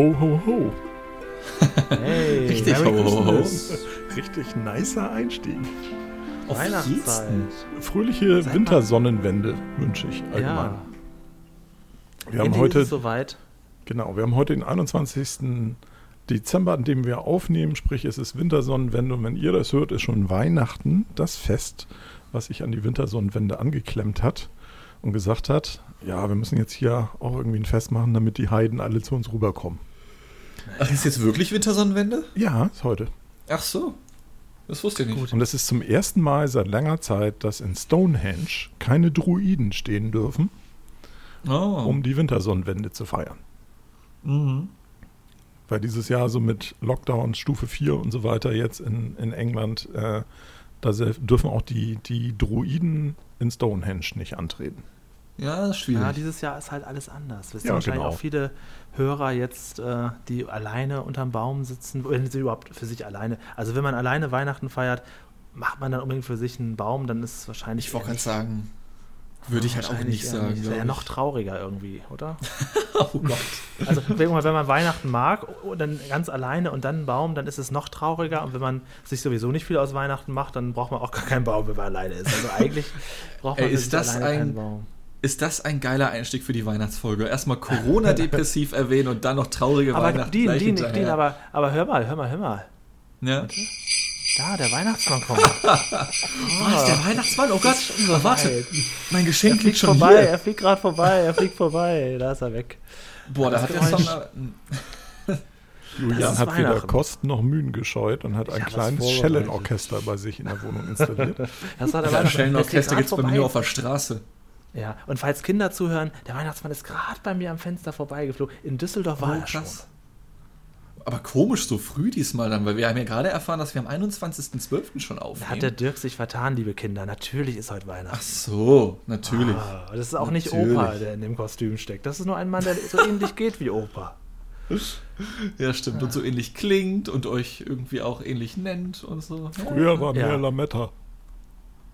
ho, ho, ho. Hey, Richtig Merry ho, ho, ho. Richtig nicer Einstieg. Auf Weihnachtszeit. Fröhliche Sag. Wintersonnenwende wünsche ich allgemein. Ja, Wir haben heute, soweit. genau, wir haben heute den 21. Dezember, an dem wir aufnehmen, sprich es ist Wintersonnenwende und wenn ihr das hört, ist schon Weihnachten, das Fest, was sich an die Wintersonnenwende angeklemmt hat und gesagt hat, ja, wir müssen jetzt hier auch irgendwie ein Fest machen, damit die Heiden alle zu uns rüberkommen. Ach, ist jetzt wirklich Wintersonnenwende? Ja, ist heute. Ach so. Das wusste ich nicht. Gut. Und es ist zum ersten Mal seit langer Zeit, dass in Stonehenge keine Druiden stehen dürfen, Oh. um die Wintersonnenwende zu feiern. mhm. Weil dieses Jahr so mit Lockdowns, Stufe 4 und so weiter jetzt in, in England, äh, da dürfen auch die, die Druiden in Stonehenge nicht antreten. Ja, das ist schwierig. Ja, dieses Jahr ist halt alles anders. Wissen Ja, wahrscheinlich genau. auch viele Hörer jetzt, äh, die alleine unterm Baum sitzen, wenn sie überhaupt für sich alleine. Also wenn man alleine Weihnachten feiert, macht man dann unbedingt für sich einen Baum, dann ist es wahrscheinlich. ich wollte gerade sagen, würde ich halt auch wahrscheinlich nicht sagen. Das glaub wäre ja noch trauriger irgendwie, oder? Oh Gott. Also wenn man, wenn man Weihnachten mag, und dann ganz alleine und dann einen Baum, dann ist es noch trauriger. Und wenn man sich sowieso nicht viel aus Weihnachten macht, dann braucht man auch gar keinen Baum, wenn man alleine ist. Also eigentlich braucht man Ey, ist das alleine ein- keinen Baum. Ist das ein geiler Einstieg für die Weihnachtsfolge? Erstmal Corona-depressiv erwähnen und dann noch traurige Aber Weihnachten. Gleich Dean, hinterher. Aber, aber hör mal, hör mal, hör mal. Ja. Da, der Weihnachtsmann kommt. Oh, ist der Weihnachtsmann? Oh Gott, oh, warte. Mein Geschenk liegt fliegt schon vorbei, hier. er fliegt gerade vorbei, er fliegt vorbei. Da ist er weg. Boah, da hat er schon... Julian hat weder. Kosten noch Mühen gescheut und hat ein Ich kleines. Schellenorchester bei sich in der Wohnung installiert. Das war der Ein Weihnachtsmann. Schellenorchester gibt es bei mir auf der Straße. Ja, und falls Kinder zuhören, der Weihnachtsmann ist gerade bei mir am Fenster vorbeigeflogen. In Düsseldorf war Oh, er schon. krass. Aber komisch so früh diesmal dann, weil wir haben ja gerade erfahren, dass wir am 21.12. schon Da aufnehmen. hat der Dirk sich vertan, liebe Kinder. Natürlich ist heute Weihnachten. Ach so, natürlich. Ah, das ist auch nicht Natürlich. Opa, der in dem Kostüm steckt. Das ist nur ein Mann, der so ähnlich geht wie Opa. Ja, stimmt. Und so ähnlich klingt und euch irgendwie auch ähnlich nennt und so. Ja. Früher war Ja. mehr Lametta.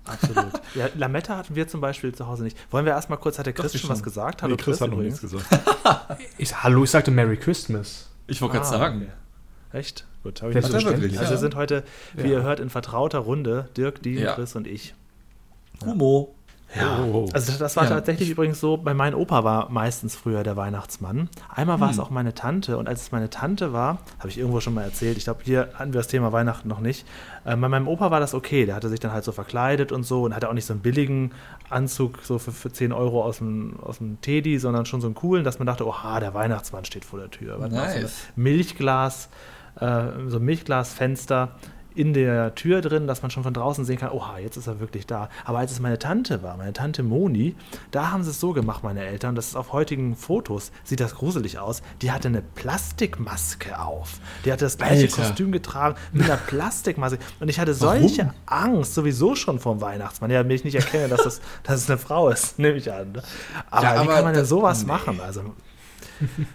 Absolut. Ja, Lametta hatten wir zum Beispiel zu Hause nicht. Wollen wir erstmal kurz, hat der Chris schon was gesagt? Nee, Chris hat noch nichts gesagt. Ich, hallo, ich sagte Merry Christmas. Ich wollte gerade Ah, sagen. okay. Echt? Gut, habe ich nicht wirklich? Also wir sind heute, wie Ja. ihr hört, in vertrauter Runde. Dirk, Dean, Ja. Chris und ich. Humo. Ja. Oh. Also das war Ja. tatsächlich übrigens so, bei meinem Opa war meistens früher der Weihnachtsmann. Einmal war es Hm. auch meine Tante und als es meine Tante war, habe ich irgendwo schon mal erzählt, ich glaube, hier hatten wir das Thema Weihnachten noch nicht. Äh, bei meinem Opa war das okay, der hatte sich dann halt so verkleidet und so und hatte auch nicht so einen billigen Anzug so für, für 10 Euro aus dem, aus dem Teddy, sondern schon so einen coolen, dass man dachte, oha, der Weihnachtsmann steht vor der Tür. Auch so Nice. Milchglas, äh, so ein Milchglasfenster in der Tür drin, dass man schon von draußen sehen kann, oha, jetzt ist er wirklich da. Aber als es meine Tante war, meine Tante Moni, da haben sie es so gemacht, meine Eltern, das ist auf heutigen Fotos, sieht das gruselig aus, die hatte eine Plastikmaske auf. Die hatte das gleiche Alter. Kostüm getragen mit einer Plastikmaske. Und ich hatte solche Angst sowieso schon vom Weihnachtsmann. Ja, damit ich nicht erkenne, dass, das, dass es eine Frau ist, nehme ich an. ne? Aber, Ja, wie aber kann man denn sowas nee. machen? Also,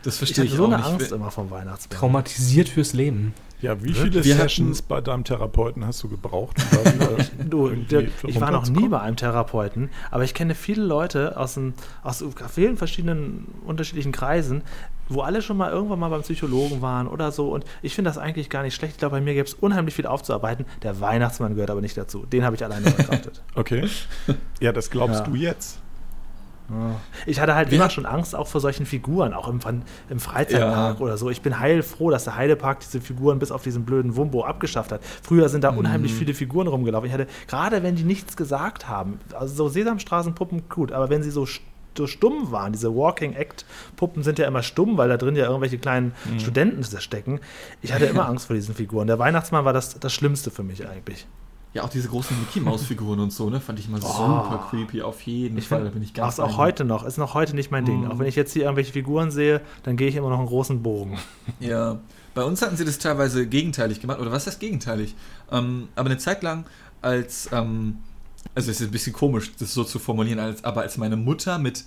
Das ich verstehe hatte ich, so eine nicht. Angst immer vom Weihnachtsmann. Traumatisiert fürs Leben. Ja, wie viele Wir Sessions bei deinem Therapeuten hast du gebraucht? um wieder Du, Dirk, ich war noch nie bei einem Therapeuten, aber ich kenne viele Leute aus, dem, aus vielen verschiedenen unterschiedlichen Kreisen, wo alle schon mal irgendwann mal beim Psychologen waren oder so. Und ich finde das eigentlich gar nicht schlecht. Ich glaube, bei mir gibt es unheimlich viel aufzuarbeiten. Der Weihnachtsmann gehört aber nicht dazu. Den habe ich alleine verkraftet. Okay. Ja, das glaubst Ja. du jetzt. Ich hatte halt immer schon Angst auch vor solchen Figuren, auch im, im Freizeitpark Ja. oder so. Ich bin heilfroh, dass der Heidepark diese Figuren bis auf diesen blöden Wumbo abgeschafft hat. Früher sind da Mhm. unheimlich viele Figuren rumgelaufen. Ich hatte, gerade wenn die nichts gesagt haben, also so Sesamstraßenpuppen, gut, aber wenn sie so, so stumm waren, diese Walking Act Puppen sind ja immer stumm, weil da drin ja irgendwelche kleinen Mhm. Studenten stecken. Ich hatte immer Angst vor diesen Figuren. Der Weihnachtsmann war das, das Schlimmste für mich eigentlich. Ja, auch diese großen Mickey-Maus-Figuren und so, ne? Fand ich immer super creepy, auf jeden Oh. Ich Fall. Da bin ich ganz auch bei dir. heute noch, ist noch heute nicht mein Ding. Mhm. Auch wenn ich jetzt hier irgendwelche Figuren sehe, dann gehe ich immer noch einen großen Bogen. Ja, bei uns hatten sie das teilweise gegenteilig gemacht. Oder was heißt gegenteilig? Ähm, aber eine Zeit lang, als, ähm, also es ist ein bisschen komisch, das so zu formulieren, als, aber als meine Mutter mit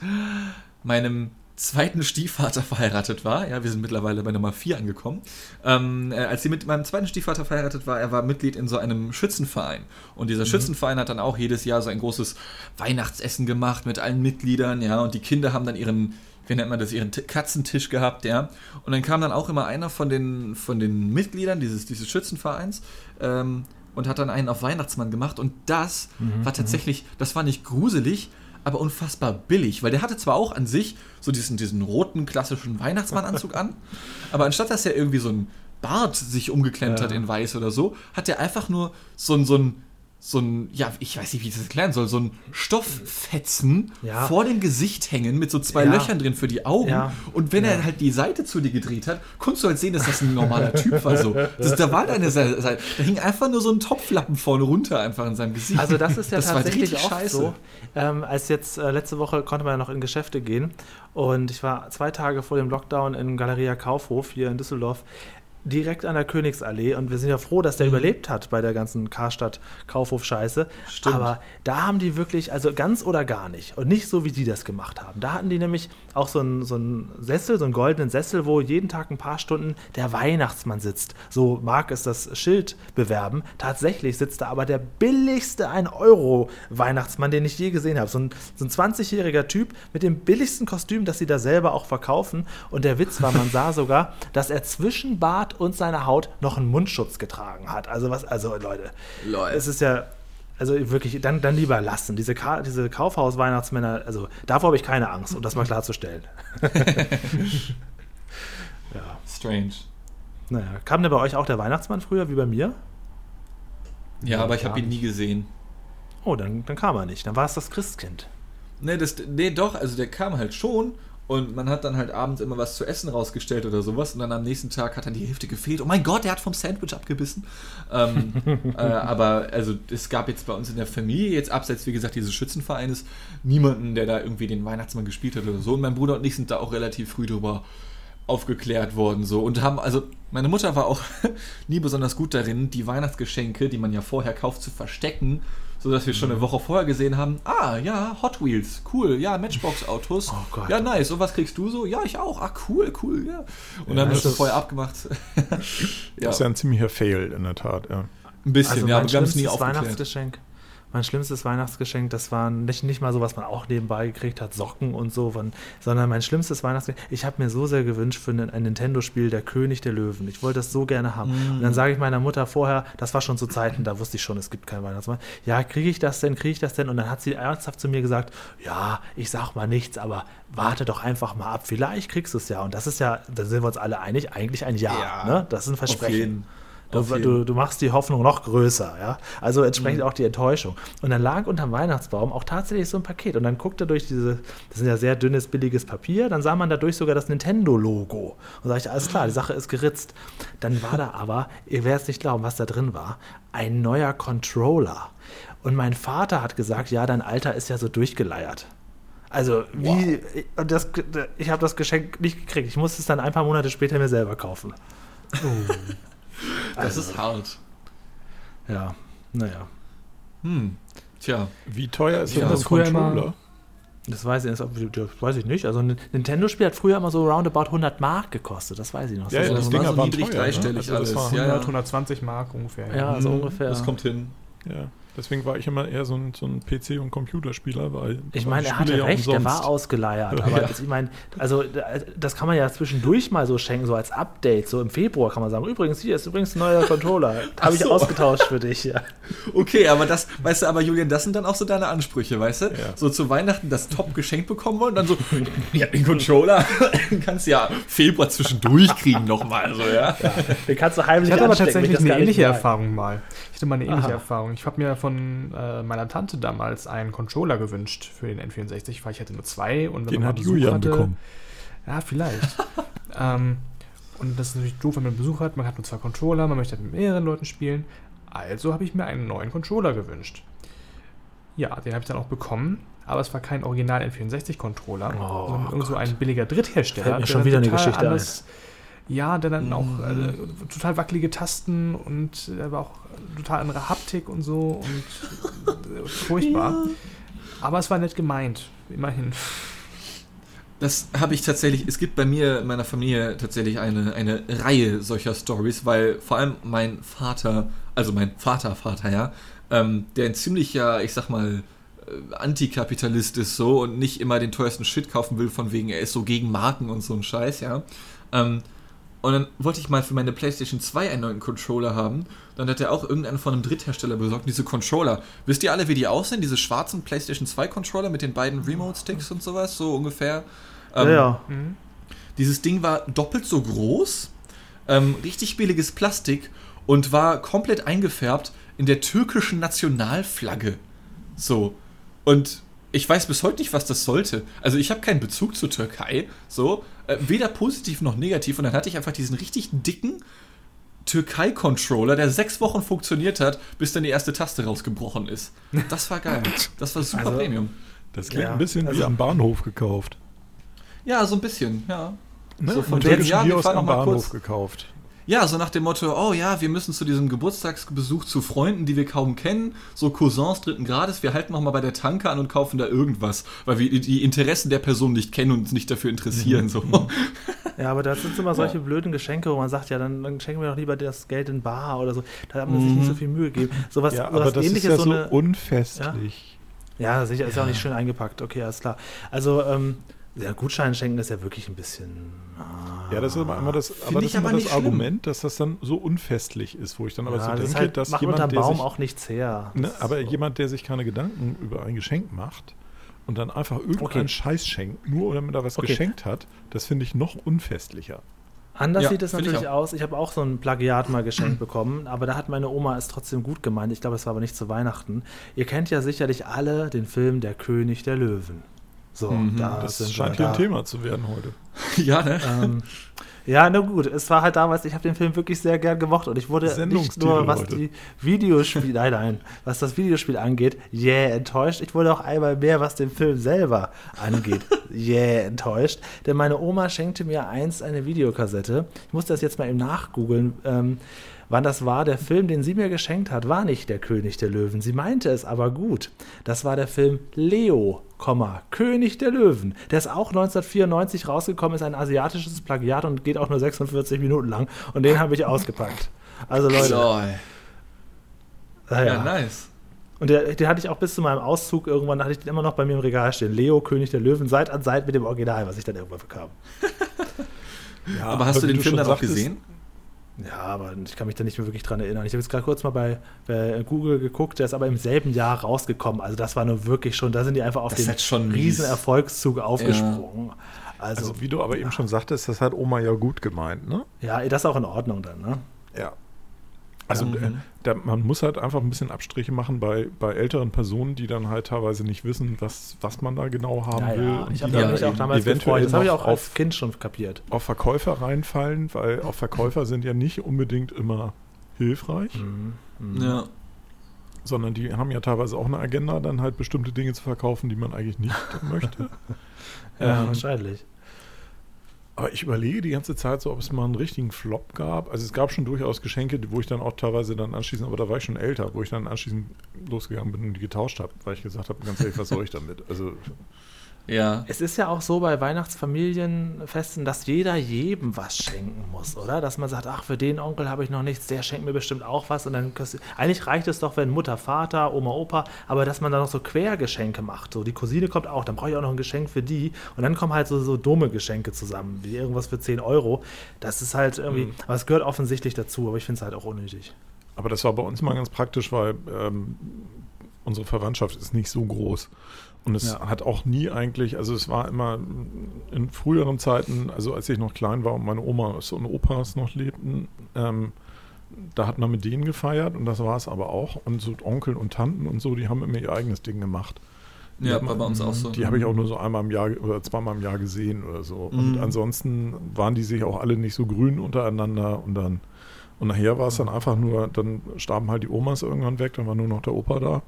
meinem zweiten Stiefvater verheiratet war, ja, wir sind mittlerweile bei Nummer 4 angekommen, ähm, äh, als sie mit meinem zweiten Stiefvater verheiratet war, er war Mitglied in so einem Schützenverein. Und dieser Schützenverein hat dann auch jedes Jahr so ein großes Weihnachtsessen gemacht mit allen Mitgliedern, ja, und die Kinder haben dann ihren wie nennt man das, ihren T Katzentisch gehabt, ja. Und dann kam dann auch immer einer von den, von den Mitgliedern dieses, dieses Schützenvereins ähm, und hat dann einen auf Weihnachtsmann gemacht. Und das Mhm, war tatsächlich, das war nicht gruselig, aber unfassbar billig, weil der hatte zwar auch an sich so diesen, diesen roten klassischen Weihnachtsmannanzug an, aber anstatt dass er irgendwie so ein Bart sich umgeklemmt Ja. hat in weiß oder so, hat er einfach nur so ein, so ein, so ein, ja, ich weiß nicht, wie ich das erklären soll, so ein Stofffetzen Ja. vor dem Gesicht hängen mit so zwei Ja. Löchern drin für die Augen. Ja. Und wenn er halt die Seite zu dir gedreht hat, konntest du halt sehen, dass das ein normaler Typ war. So. Das, da war deine Seite, da hing einfach nur so ein Topflappen vorne runter einfach in seinem Gesicht. Also das ist ja Das tatsächlich auch scheiße. so. Ähm, als jetzt äh, letzte Woche konnte man ja noch in Geschäfte gehen und ich war zwei Tage vor dem Lockdown in Galeria Kaufhof hier in Düsseldorf direkt an der Königsallee und wir sind ja froh, dass der überlebt hat bei der ganzen Karstadt Kaufhof Scheiße. Stimmt. Aber da haben die wirklich also ganz oder gar nicht und nicht so wie die das gemacht haben. Da hatten die nämlich auch so einen so einen Sessel, so einen goldenen Sessel, wo jeden Tag ein paar Stunden der Weihnachtsmann sitzt. So mag es das Schild bewerben. Tatsächlich sitzt da aber der billigste 1 Euro Weihnachtsmann, den ich je gesehen habe. So ein, so ein 20-jähriger Typ mit dem billigsten Kostüm, das sie da selber auch verkaufen. Und der Witz war, man sah sogar, dass er zwischen Bart und seiner Haut noch einen Mundschutz getragen hat. Also was, also Leute, Lol. es ist ja, also wirklich, dann, dann lieber lassen. Diese, Ka diese Kaufhaus-Weihnachtsmänner, also davor habe ich keine Angst, um das mal klarzustellen. ja, Strange. naja. Kam denn bei euch auch der Weihnachtsmann früher wie bei mir? Ja, aber ich habe ihn nie gesehen. Oh, dann, dann kam er nicht. Dann war es das Christkind. Nee, das, nee, doch, also der kam halt schon und man hat dann halt abends immer was zu essen rausgestellt oder sowas und dann am nächsten Tag hat dann die Hälfte gefehlt. Oh mein Gott, der hat vom Sandwich abgebissen. Ähm, äh, aber also es gab jetzt bei uns in der Familie, jetzt abseits wie gesagt dieses Schützenvereines, niemanden, der da irgendwie den Weihnachtsmann gespielt hat oder so. Und mein Bruder und ich sind da auch relativ früh drüber aufgeklärt worden so und haben also meine Mutter war auch nie besonders gut darin die Weihnachtsgeschenke die man ja vorher kauft zu verstecken so dass wir schon eine Woche vorher gesehen haben ah ja Hot Wheels cool ja Matchbox Autos Oh Gott. ja nice. Und was kriegst du so? Ja ich auch. Ah cool cool ja. Und dann das ist das ist- vorher abgemacht. Ja Das ist ja ein ziemlicher Fail in der Tat, ja. ein bisschen Also ja aber wir haben es nie aufgeklärt. Weihnachtsgeschenk. Mein schlimmstes Weihnachtsgeschenk, das war nicht, nicht mal so, was man auch nebenbei gekriegt hat, Socken und so, von, sondern mein schlimmstes Weihnachtsgeschenk. Ich habe mir so sehr gewünscht für ein, ein Nintendo-Spiel, der König der Löwen. Ich wollte das so gerne haben. Und dann sage ich meiner Mutter vorher, das war schon zu Zeiten, da wusste ich schon, es gibt keinen Weihnachtsmann. Ja, kriege ich das denn, kriege ich das denn? Und dann hat sie ernsthaft zu mir gesagt, ja, ich sag mal nichts, aber warte doch einfach mal ab. Vielleicht kriegst du es ja. Und das ist ja, da sind wir uns alle einig, eigentlich ein Ja. Ja, ne? Das ist ein Versprechen. Jeden. Du, du, machst die Hoffnung noch größer, ja. Also entsprechend Mhm. auch die Enttäuschung. Und dann lag unterm Weihnachtsbaum auch tatsächlich so ein Paket. Und dann guckte durch diese, das ist ja sehr dünnes, billiges Papier, dann sah man dadurch sogar das Nintendo-Logo. Und sag ich, alles klar, die Sache ist geritzt. Dann war da aber, ihr werdet es nicht glauben, was da drin war, ein neuer Controller. Und mein Vater hat gesagt, ja, dein Alter ist ja so durchgeleiert. Also, wie, und das, ich habe das Geschenk nicht gekriegt. Ich musste es dann ein paar Monate später mir selber kaufen. Das ist hart Ja, naja. hm. tja Wie teuer ist Ja, denn das das früher immer- Controller? Das weiß ich, das, das weiß ich nicht. Also ein Nintendo-Spiel hat früher immer so roundabout 100 Mark gekostet. Das weiß ich noch. Ja, Das ja, das das so- war so niedrig teuer, ne? dreistellig Also das alles war ja, 100, ja. 120 Mark ungefähr. Ja, so Hm, ungefähr. das kommt hin Ja, deswegen war ich immer eher so ein, so ein PC- und Computerspieler, weil Ich weil meine, er hatte ja recht, der umsonst- war ausgeleiert. Aber Ja. das, ich meine, also das kann man ja zwischendurch mal so schenken, so als Update. So im Februar kann man sagen, übrigens, hier ist übrigens ein neuer Controller. Habe ich so. ausgetauscht für dich. Ja. Okay, aber das, weißt du, aber Julian, das sind dann auch so deine Ansprüche, weißt du? Ja. So zu Weihnachten das Top geschenkt bekommen wollen, dann so, ja, den Controller kannst du ja Februar zwischendurch kriegen nochmal, so, ja? Den kannst du heimlich Ich hatte aber ich tatsächlich eine ähnliche. Erfahrung mal. Hatte mal eine ähnliche Aha. Erfahrung. Ich habe mir von äh, meiner Tante damals einen Controller gewünscht für den N64, weil ich hatte nur zwei und wenn Den hat Julian hatte, bekommen. Ja, vielleicht. ähm, und das ist natürlich doof, wenn man Besuch hat. Man hat nur zwei Controller, man möchte mit mehreren Leuten spielen. Also habe ich mir einen neuen Controller gewünscht. Ja, den habe ich dann auch bekommen. Aber es war kein Original N64-Controller, Oh sondern irgend so ein billiger Dritthersteller. Fällt mir schon dann wieder eine Geschichte anders- Ja, der dann auch Mhm. äh, total wackelige Tasten und äh, aber auch total andere Haptik und so und äh, furchtbar. Aber es war nett gemeint, immerhin. Das habe ich tatsächlich, es gibt bei mir in meiner Familie tatsächlich eine, eine Reihe solcher Stories, weil vor allem mein Vater, also mein Vater, Vater, ja, ähm, der ein ziemlicher, ich sag mal, äh, Antikapitalist ist so und nicht immer den teuersten Shit kaufen will, von wegen er ist so gegen Marken und so ein Scheiß, ja. Ähm, und dann wollte ich mal für meine PlayStation 2 einen neuen Controller haben. Dann hat er auch irgendeinen von einem Dritthersteller besorgt, diese Controller. Wisst ihr alle, wie die aussehen? Diese schwarzen PlayStation 2 Controller mit den beiden Remote-Sticks und sowas, so ungefähr. Ähm, ja, ja. Mhm. Dieses Ding war doppelt so groß, ähm, richtig billiges Plastik und war komplett eingefärbt in der türkischen Nationalflagge. So. Und ich weiß bis heute nicht, was das sollte. Also ich habe keinen Bezug zur Türkei, so, äh, weder positiv noch negativ. Und dann hatte ich einfach diesen richtig dicken Türkei-Controller, der sechs Wochen funktioniert hat, bis dann die erste Taste rausgebrochen ist. Das war geil. Das war super Also- Premium. Das klingt Ja, ein bisschen wie also- am Bahnhof gekauft. Ja, so ein bisschen, ja. Ne? So von Ein wegen, türkischen ja, wir Kiosk fahren am noch mal Bahnhof kurz. gekauft. Ja, so nach dem Motto, oh ja, wir müssen zu diesem Geburtstagsbesuch zu Freunden, die wir kaum kennen, so Cousins dritten Grades, wir halten noch mal bei der Tanke an und kaufen da irgendwas, weil wir die Interessen der Person nicht kennen und uns nicht dafür interessieren. So. Ja, aber das sind immer solche blöden Geschenke, wo man sagt, ja, dann, dann schenken wir doch lieber das Geld in Bar oder so. Da hat man sich nicht so viel Mühe gegeben. Sowas, Ja, sowas aber das ist ähnliches, ja so so eine. unfestlich. Ja, sicher, ist ja auch nicht schön eingepackt. Okay, alles klar. Also, ähm, ja, Gutschein schenken ist ja wirklich ein bisschen. ah. Ja, das ist aber immer das, aber das, ich ist immer aber das schlimm. Argument, dass das dann so unfestlich ist, wo ich dann aber ja, so das denke, halt, dass macht jemand, unterm der Baum sich, auch nichts her. ne, aber so. jemand, der sich keine Gedanken über ein Geschenk macht und dann einfach irgendeinen Okay. Scheiß schenkt, nur damit er was Okay. geschenkt hat, das finde ich noch unfestlicher. Anders Ja, sieht es ich natürlich auch. aus. Ich habe auch so ein Plagiat mal geschenkt bekommen, aber da hat meine Oma es trotzdem gut gemeint. Ich glaube, es war aber nicht zu Weihnachten. Ihr kennt ja sicherlich alle den Film Der König der Löwen. So, Mhm, da Das scheint hier da. ein Thema zu werden heute. ja, ne? Ähm, ja, na gut, es war halt damals, ich habe den Film wirklich sehr gern gemocht und ich wurde nicht nur, was die Videospiel, nein, nein, was das Videospiel angeht, yeah, enttäuscht. Ich wurde auch einmal mehr, was den Film selber angeht, yeah, enttäuscht. Denn meine Oma schenkte mir einst eine Videokassette. Ich musste das jetzt mal eben nachgoogeln. Ähm, Wann das war, der Film, den sie mir geschenkt hat, war nicht der König der Löwen. Sie meinte es aber gut. Das war der Film Leo, König der Löwen. Der ist auch 1994 rausgekommen, ist ein asiatisches Plagiat und geht auch nur 46 Minuten lang. Und den habe ich ausgepackt. Also Leute, Lol. naja. Ja, nice. Und der, den hatte ich auch bis zu meinem Auszug irgendwann, hatte ich den immer noch bei mir im Regal stehen. Leo, König der Löwen, Seit an Seit mit dem Original, was ich dann irgendwann bekam. Ja, aber hast du den Film dann auch gesehen? Ja, aber ich kann mich da nicht mehr wirklich dran erinnern. Ich habe jetzt gerade kurz mal bei, bei Google geguckt, der ist aber im selben Jahr rausgekommen. Also das war nur wirklich schon, da sind die einfach auf Das den halt schon mies. riesen Erfolgszug aufgesprungen. Also, Also, wie du aber eben schon sagtest, das hat Oma ja gut gemeint, ne? ja, das ist auch in Ordnung dann, ne? Ja. Also Mhm. äh, da, man muss halt einfach ein bisschen Abstriche machen bei, bei älteren Personen, die dann halt teilweise nicht wissen, was, was man da genau haben Ja, will. ja. und Ich die habe dann mich auch damals eventuell gefreut. Das habe ich noch auch als auf, Kind schon kapiert. auf Verkäufer reinfallen, weil auch Verkäufer sind ja nicht unbedingt immer hilfreich, Mhm. Ja. sondern die haben ja teilweise auch eine Agenda, dann halt bestimmte Dinge zu verkaufen, die man eigentlich nicht möchte. Ja, Ähm, wahrscheinlich. Aber ich überlege die ganze Zeit so, ob es mal einen richtigen Flop gab. Also es gab schon durchaus Geschenke, wo ich dann auch teilweise dann anschließend, aber da war ich schon älter, wo ich dann anschließend losgegangen bin und die getauscht habe, weil ich gesagt habe, ganz ehrlich, was soll ich damit? Also Ja. Es ist ja auch so bei Weihnachtsfamilienfesten, dass jeder jedem was schenken muss, oder? Dass man sagt, ach, für den Onkel habe ich noch nichts, der schenkt mir bestimmt auch was. Und dann eigentlich reicht es doch, wenn Mutter, Vater, Oma, Opa, aber dass man dann noch so Quergeschenke macht. So, die Cousine kommt auch, dann brauche ich auch noch ein Geschenk für die. Und dann kommen halt so, so dumme Geschenke zusammen, wie irgendwas für 10 Euro. Das ist halt irgendwie, aber es gehört offensichtlich dazu, aber ich finde es halt auch unnötig. Aber das war bei uns mal ganz praktisch, weil ähm, unsere Verwandtschaft ist nicht so groß. Und es Ja. hat auch nie eigentlich, also es war immer in früheren Zeiten, also als ich noch klein war und meine Oma und Opas noch lebten, ähm, da hat man mit denen gefeiert und das war es aber auch. Und so Onkel und Tanten und so, die haben immer ihr eigenes Ding gemacht. Die Ja, man- war bei uns auch so. Die habe ich auch nur so einmal im Jahr oder zweimal im Jahr gesehen oder so. Und Mhm. ansonsten waren die sich auch alle nicht so grün untereinander und dann und nachher war es dann einfach nur, dann starben halt die Omas irgendwann weg, dann war nur noch der Opa da.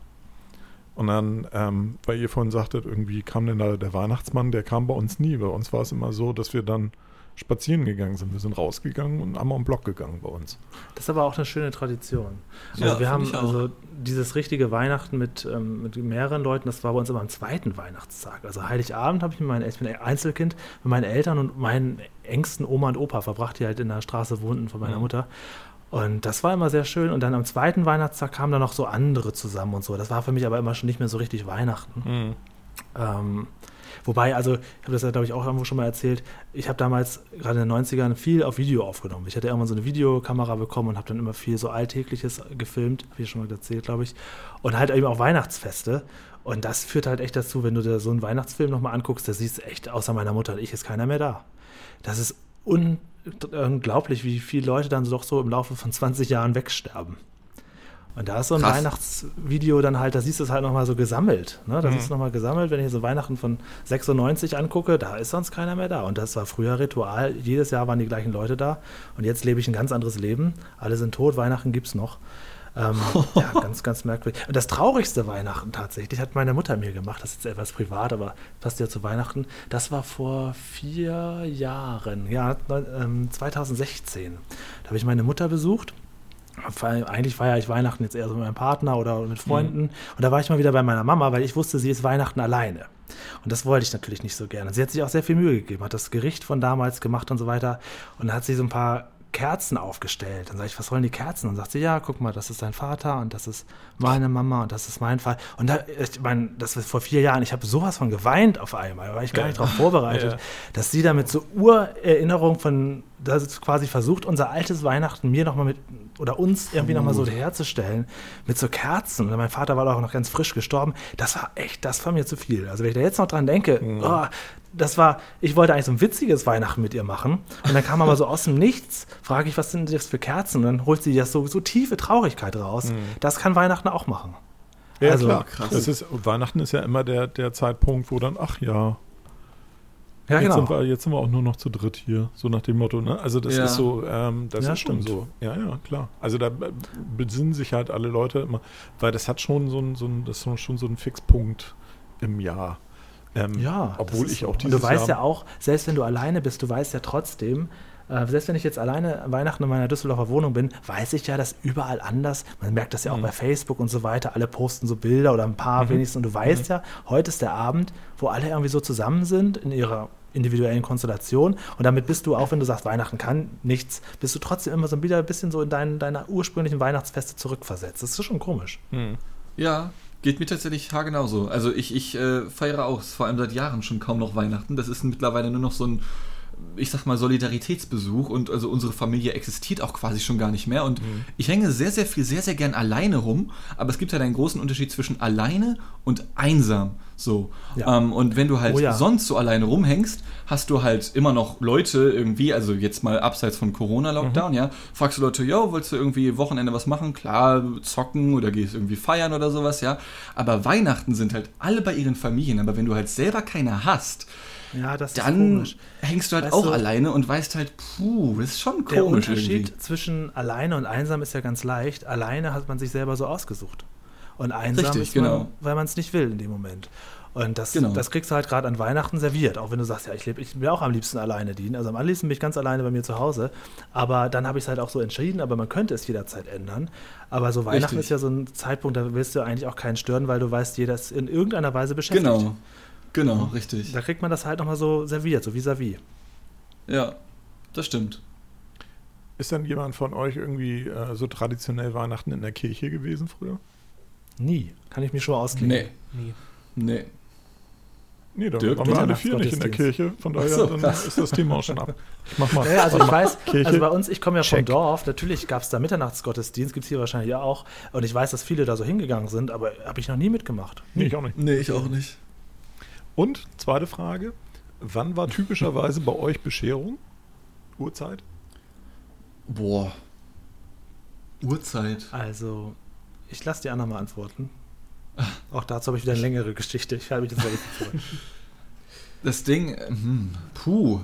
Und dann, ähm, weil ihr vorhin sagtet, irgendwie kam denn da der Weihnachtsmann, der kam bei uns nie. Bei uns war es immer so, dass wir dann spazieren gegangen sind. Wir sind rausgegangen und einmal um Block gegangen bei uns. Das ist aber auch eine schöne Tradition. Also Ja, wir haben also dieses richtige Weihnachten mit, ähm, mit mehreren Leuten, das war bei uns immer am zweiten Weihnachtstag. Also Heiligabend habe ich mit meinen, ich bin Einzelkind, mit meinen Eltern und meinen engsten Oma und Opa verbracht, die halt in der Straße wohnten von meiner Mhm. Mutter. Und das war immer sehr schön. Und dann am zweiten Weihnachtstag kamen dann noch so andere zusammen und so. Das war für mich aber immer schon nicht mehr so richtig Weihnachten. Mhm. Ähm, wobei, also, ich habe das ja, glaube ich, auch irgendwo schon mal erzählt. Ich habe damals, gerade in den 90ern, viel auf Video aufgenommen. Ich hatte irgendwann so eine Videokamera bekommen und habe dann immer viel so Alltägliches gefilmt. Habe ich schon mal erzählt, glaube ich. Und halt eben auch Weihnachtsfeste. Und das führt halt echt dazu, wenn du dir so einen Weihnachtsfilm nochmal anguckst, da siehst du echt, außer meiner Mutter und ich, ist keiner mehr da. Das ist un unglaublich, wie viele Leute dann doch so im Laufe von 20 Jahren wegsterben. Und da ist so ein Krass. Weihnachtsvideo dann halt, da siehst du es halt nochmal so gesammelt. Ne? Das Mhm. ist nochmal gesammelt, wenn ich so Weihnachten von 96 angucke, da ist sonst keiner mehr da. Und das war früher Ritual. Jedes Jahr waren die gleichen Leute da. Und jetzt lebe ich ein ganz anderes Leben. Alle sind tot, Weihnachten gibt es noch. Ähm, ja, ganz, ganz merkwürdig. Und das traurigste Weihnachten tatsächlich hat meine Mutter mir gemacht. Das ist jetzt etwas privat, aber passt ja zu Weihnachten. Das war vor vier Jahren, ja, neun- ähm, 2016. Da habe ich meine Mutter besucht. Eigentlich feiere ich Weihnachten jetzt eher so mit meinem Partner oder mit Freunden. Und da war ich mal wieder bei meiner Mama, weil ich wusste, sie ist Weihnachten alleine. Und das wollte ich natürlich nicht so gerne. Sie hat sich auch sehr viel Mühe gegeben, hat das Gericht von damals gemacht und so weiter. Und dann hat sie so ein paar Kerzen aufgestellt. Dann sage ich, was sollen die Kerzen? Und sagt sie, ja, guck mal, das ist dein Vater und das ist meine Mama und das ist mein Vater. Und da, ich meine, das war vor vier Jahren, ich habe sowas von geweint auf einmal, da war ich gar nicht darauf vorbereitet, Ja. dass sie damit so Urerinnerung von, das ist quasi versucht, unser altes Weihnachten mir nochmal mit, oder uns irgendwie nochmal so herzustellen, mit so Kerzen. Und mein Vater war auch noch ganz frisch gestorben. Das war echt, das war mir zu viel. Also wenn ich da jetzt noch dran denke, oh, das war, ich wollte eigentlich so ein witziges Weihnachten mit ihr machen. Und dann kam aber so aus dem Nichts, frage ich, was sind das für Kerzen? Und dann holt sie das so, so tiefe Traurigkeit raus. Das kann Weihnachten auch machen. Ja, Also, klar. krass. Das ist, Weihnachten ist ja immer der, der Zeitpunkt, wo dann, ach ja, Ja, jetzt, sind genau. wir, jetzt sind wir auch nur noch zu dritt hier, so nach dem Motto. Ne? Also das Ja. ist so, ähm, das Ja, ist schon stimmt. so. Ja, ja, klar. Also da besinnen sich halt alle Leute immer, weil das hat schon so ein, so ein das ist schon so ein Fixpunkt im Jahr. Ähm, Ja, obwohl ich so. auch Und dieses du weißt Jahr, ja auch, selbst wenn du alleine bist, du weißt ja trotzdem, äh, selbst wenn ich jetzt alleine Weihnachten in meiner Düsseldorfer Wohnung bin, weiß ich ja, dass überall anders, man merkt das ja auch Mhm. bei Facebook und so weiter, alle posten so Bilder oder ein paar Mhm. wenigstens und du weißt ja, heute ist der Abend, wo alle irgendwie so zusammen sind in ihrer individuellen Konstellation und damit bist du, auch wenn du sagst, Weihnachten kann nichts, bist du trotzdem immer so wieder ein bisschen so in dein, deiner ursprünglichen Weihnachtsfeste zurückversetzt. Das ist schon komisch. Hm. Ja, geht mir tatsächlich haargenauso. Also ich, ich äh, feiere auch vor allem seit Jahren schon kaum noch Weihnachten. Das ist mittlerweile nur noch so ein, ich sag mal, Solidaritätsbesuch und also unsere Familie existiert auch quasi schon gar nicht mehr. Und ich hänge sehr, sehr viel, sehr, sehr gern alleine rum, aber es gibt halt einen großen Unterschied zwischen alleine und einsam. So. Ja. Ähm, und wenn du halt Oh ja. sonst so alleine rumhängst, hast du halt immer noch Leute irgendwie, also jetzt mal abseits von Corona-Lockdown, ja, fragst du Leute, yo, willst du irgendwie Wochenende was machen? Klar, zocken oder gehst irgendwie feiern oder sowas, ja. Aber Weihnachten sind halt alle bei ihren Familien, aber wenn du halt selber keine hast, Ja, das ist dann komisch. hängst du halt Weißt auch du- alleine und weißt halt, puh, das ist schon Der komisch Unterschied irgendwie. zwischen alleine und einsam ist ja ganz leicht. Alleine hat man sich selber so ausgesucht. Und einsam Richtig, ist man, genau. weil man es nicht will in dem Moment. Und das, Genau. das kriegst du halt gerade an Weihnachten serviert. Auch wenn du sagst, ja, ich, lebe, ich will auch am liebsten alleine dienen. Also am liebsten bin ich ganz alleine bei mir zu Hause. Aber dann habe ich es halt auch so entschieden. Aber man könnte es jederzeit ändern. Aber so Weihnachten Richtig. ist ja so ein Zeitpunkt, da willst du eigentlich auch keinen stören, weil du weißt, jeder ist in irgendeiner Weise beschäftigt. Genau, genau, richtig. Da kriegt man das halt nochmal so serviert, so vis-à-vis. Ja, das stimmt. Ist dann jemand von euch irgendwie äh, so traditionell Weihnachten in der Kirche gewesen früher? Nie. Kann ich mich schon mal ausklicken. Nee, Nee. nee. Nee, dann Dirk, waren wir alle vier nicht in der Kirche. Von daher so, ist das Thema auch schon ab. Ich mach mal. Naja, also ich weiß, Kirche. also bei uns, ich komme ja vom Check. Dorf, natürlich gab es da Mitternachtsgottesdienst, gibt es hier wahrscheinlich ja auch. Und ich weiß, dass viele da so hingegangen sind, aber habe ich noch nie mitgemacht. Nee, ich auch nicht. Nee, ich auch nicht. Und zweite Frage: Wann war typischerweise bei euch Bescherung? Uhrzeit? Boah. Uhrzeit. Also, ich lasse die anderen mal antworten. Auch dazu habe ich wieder eine längere Geschichte. Ich halte mich ein bisschen zurück. Das Ding, hm, puh.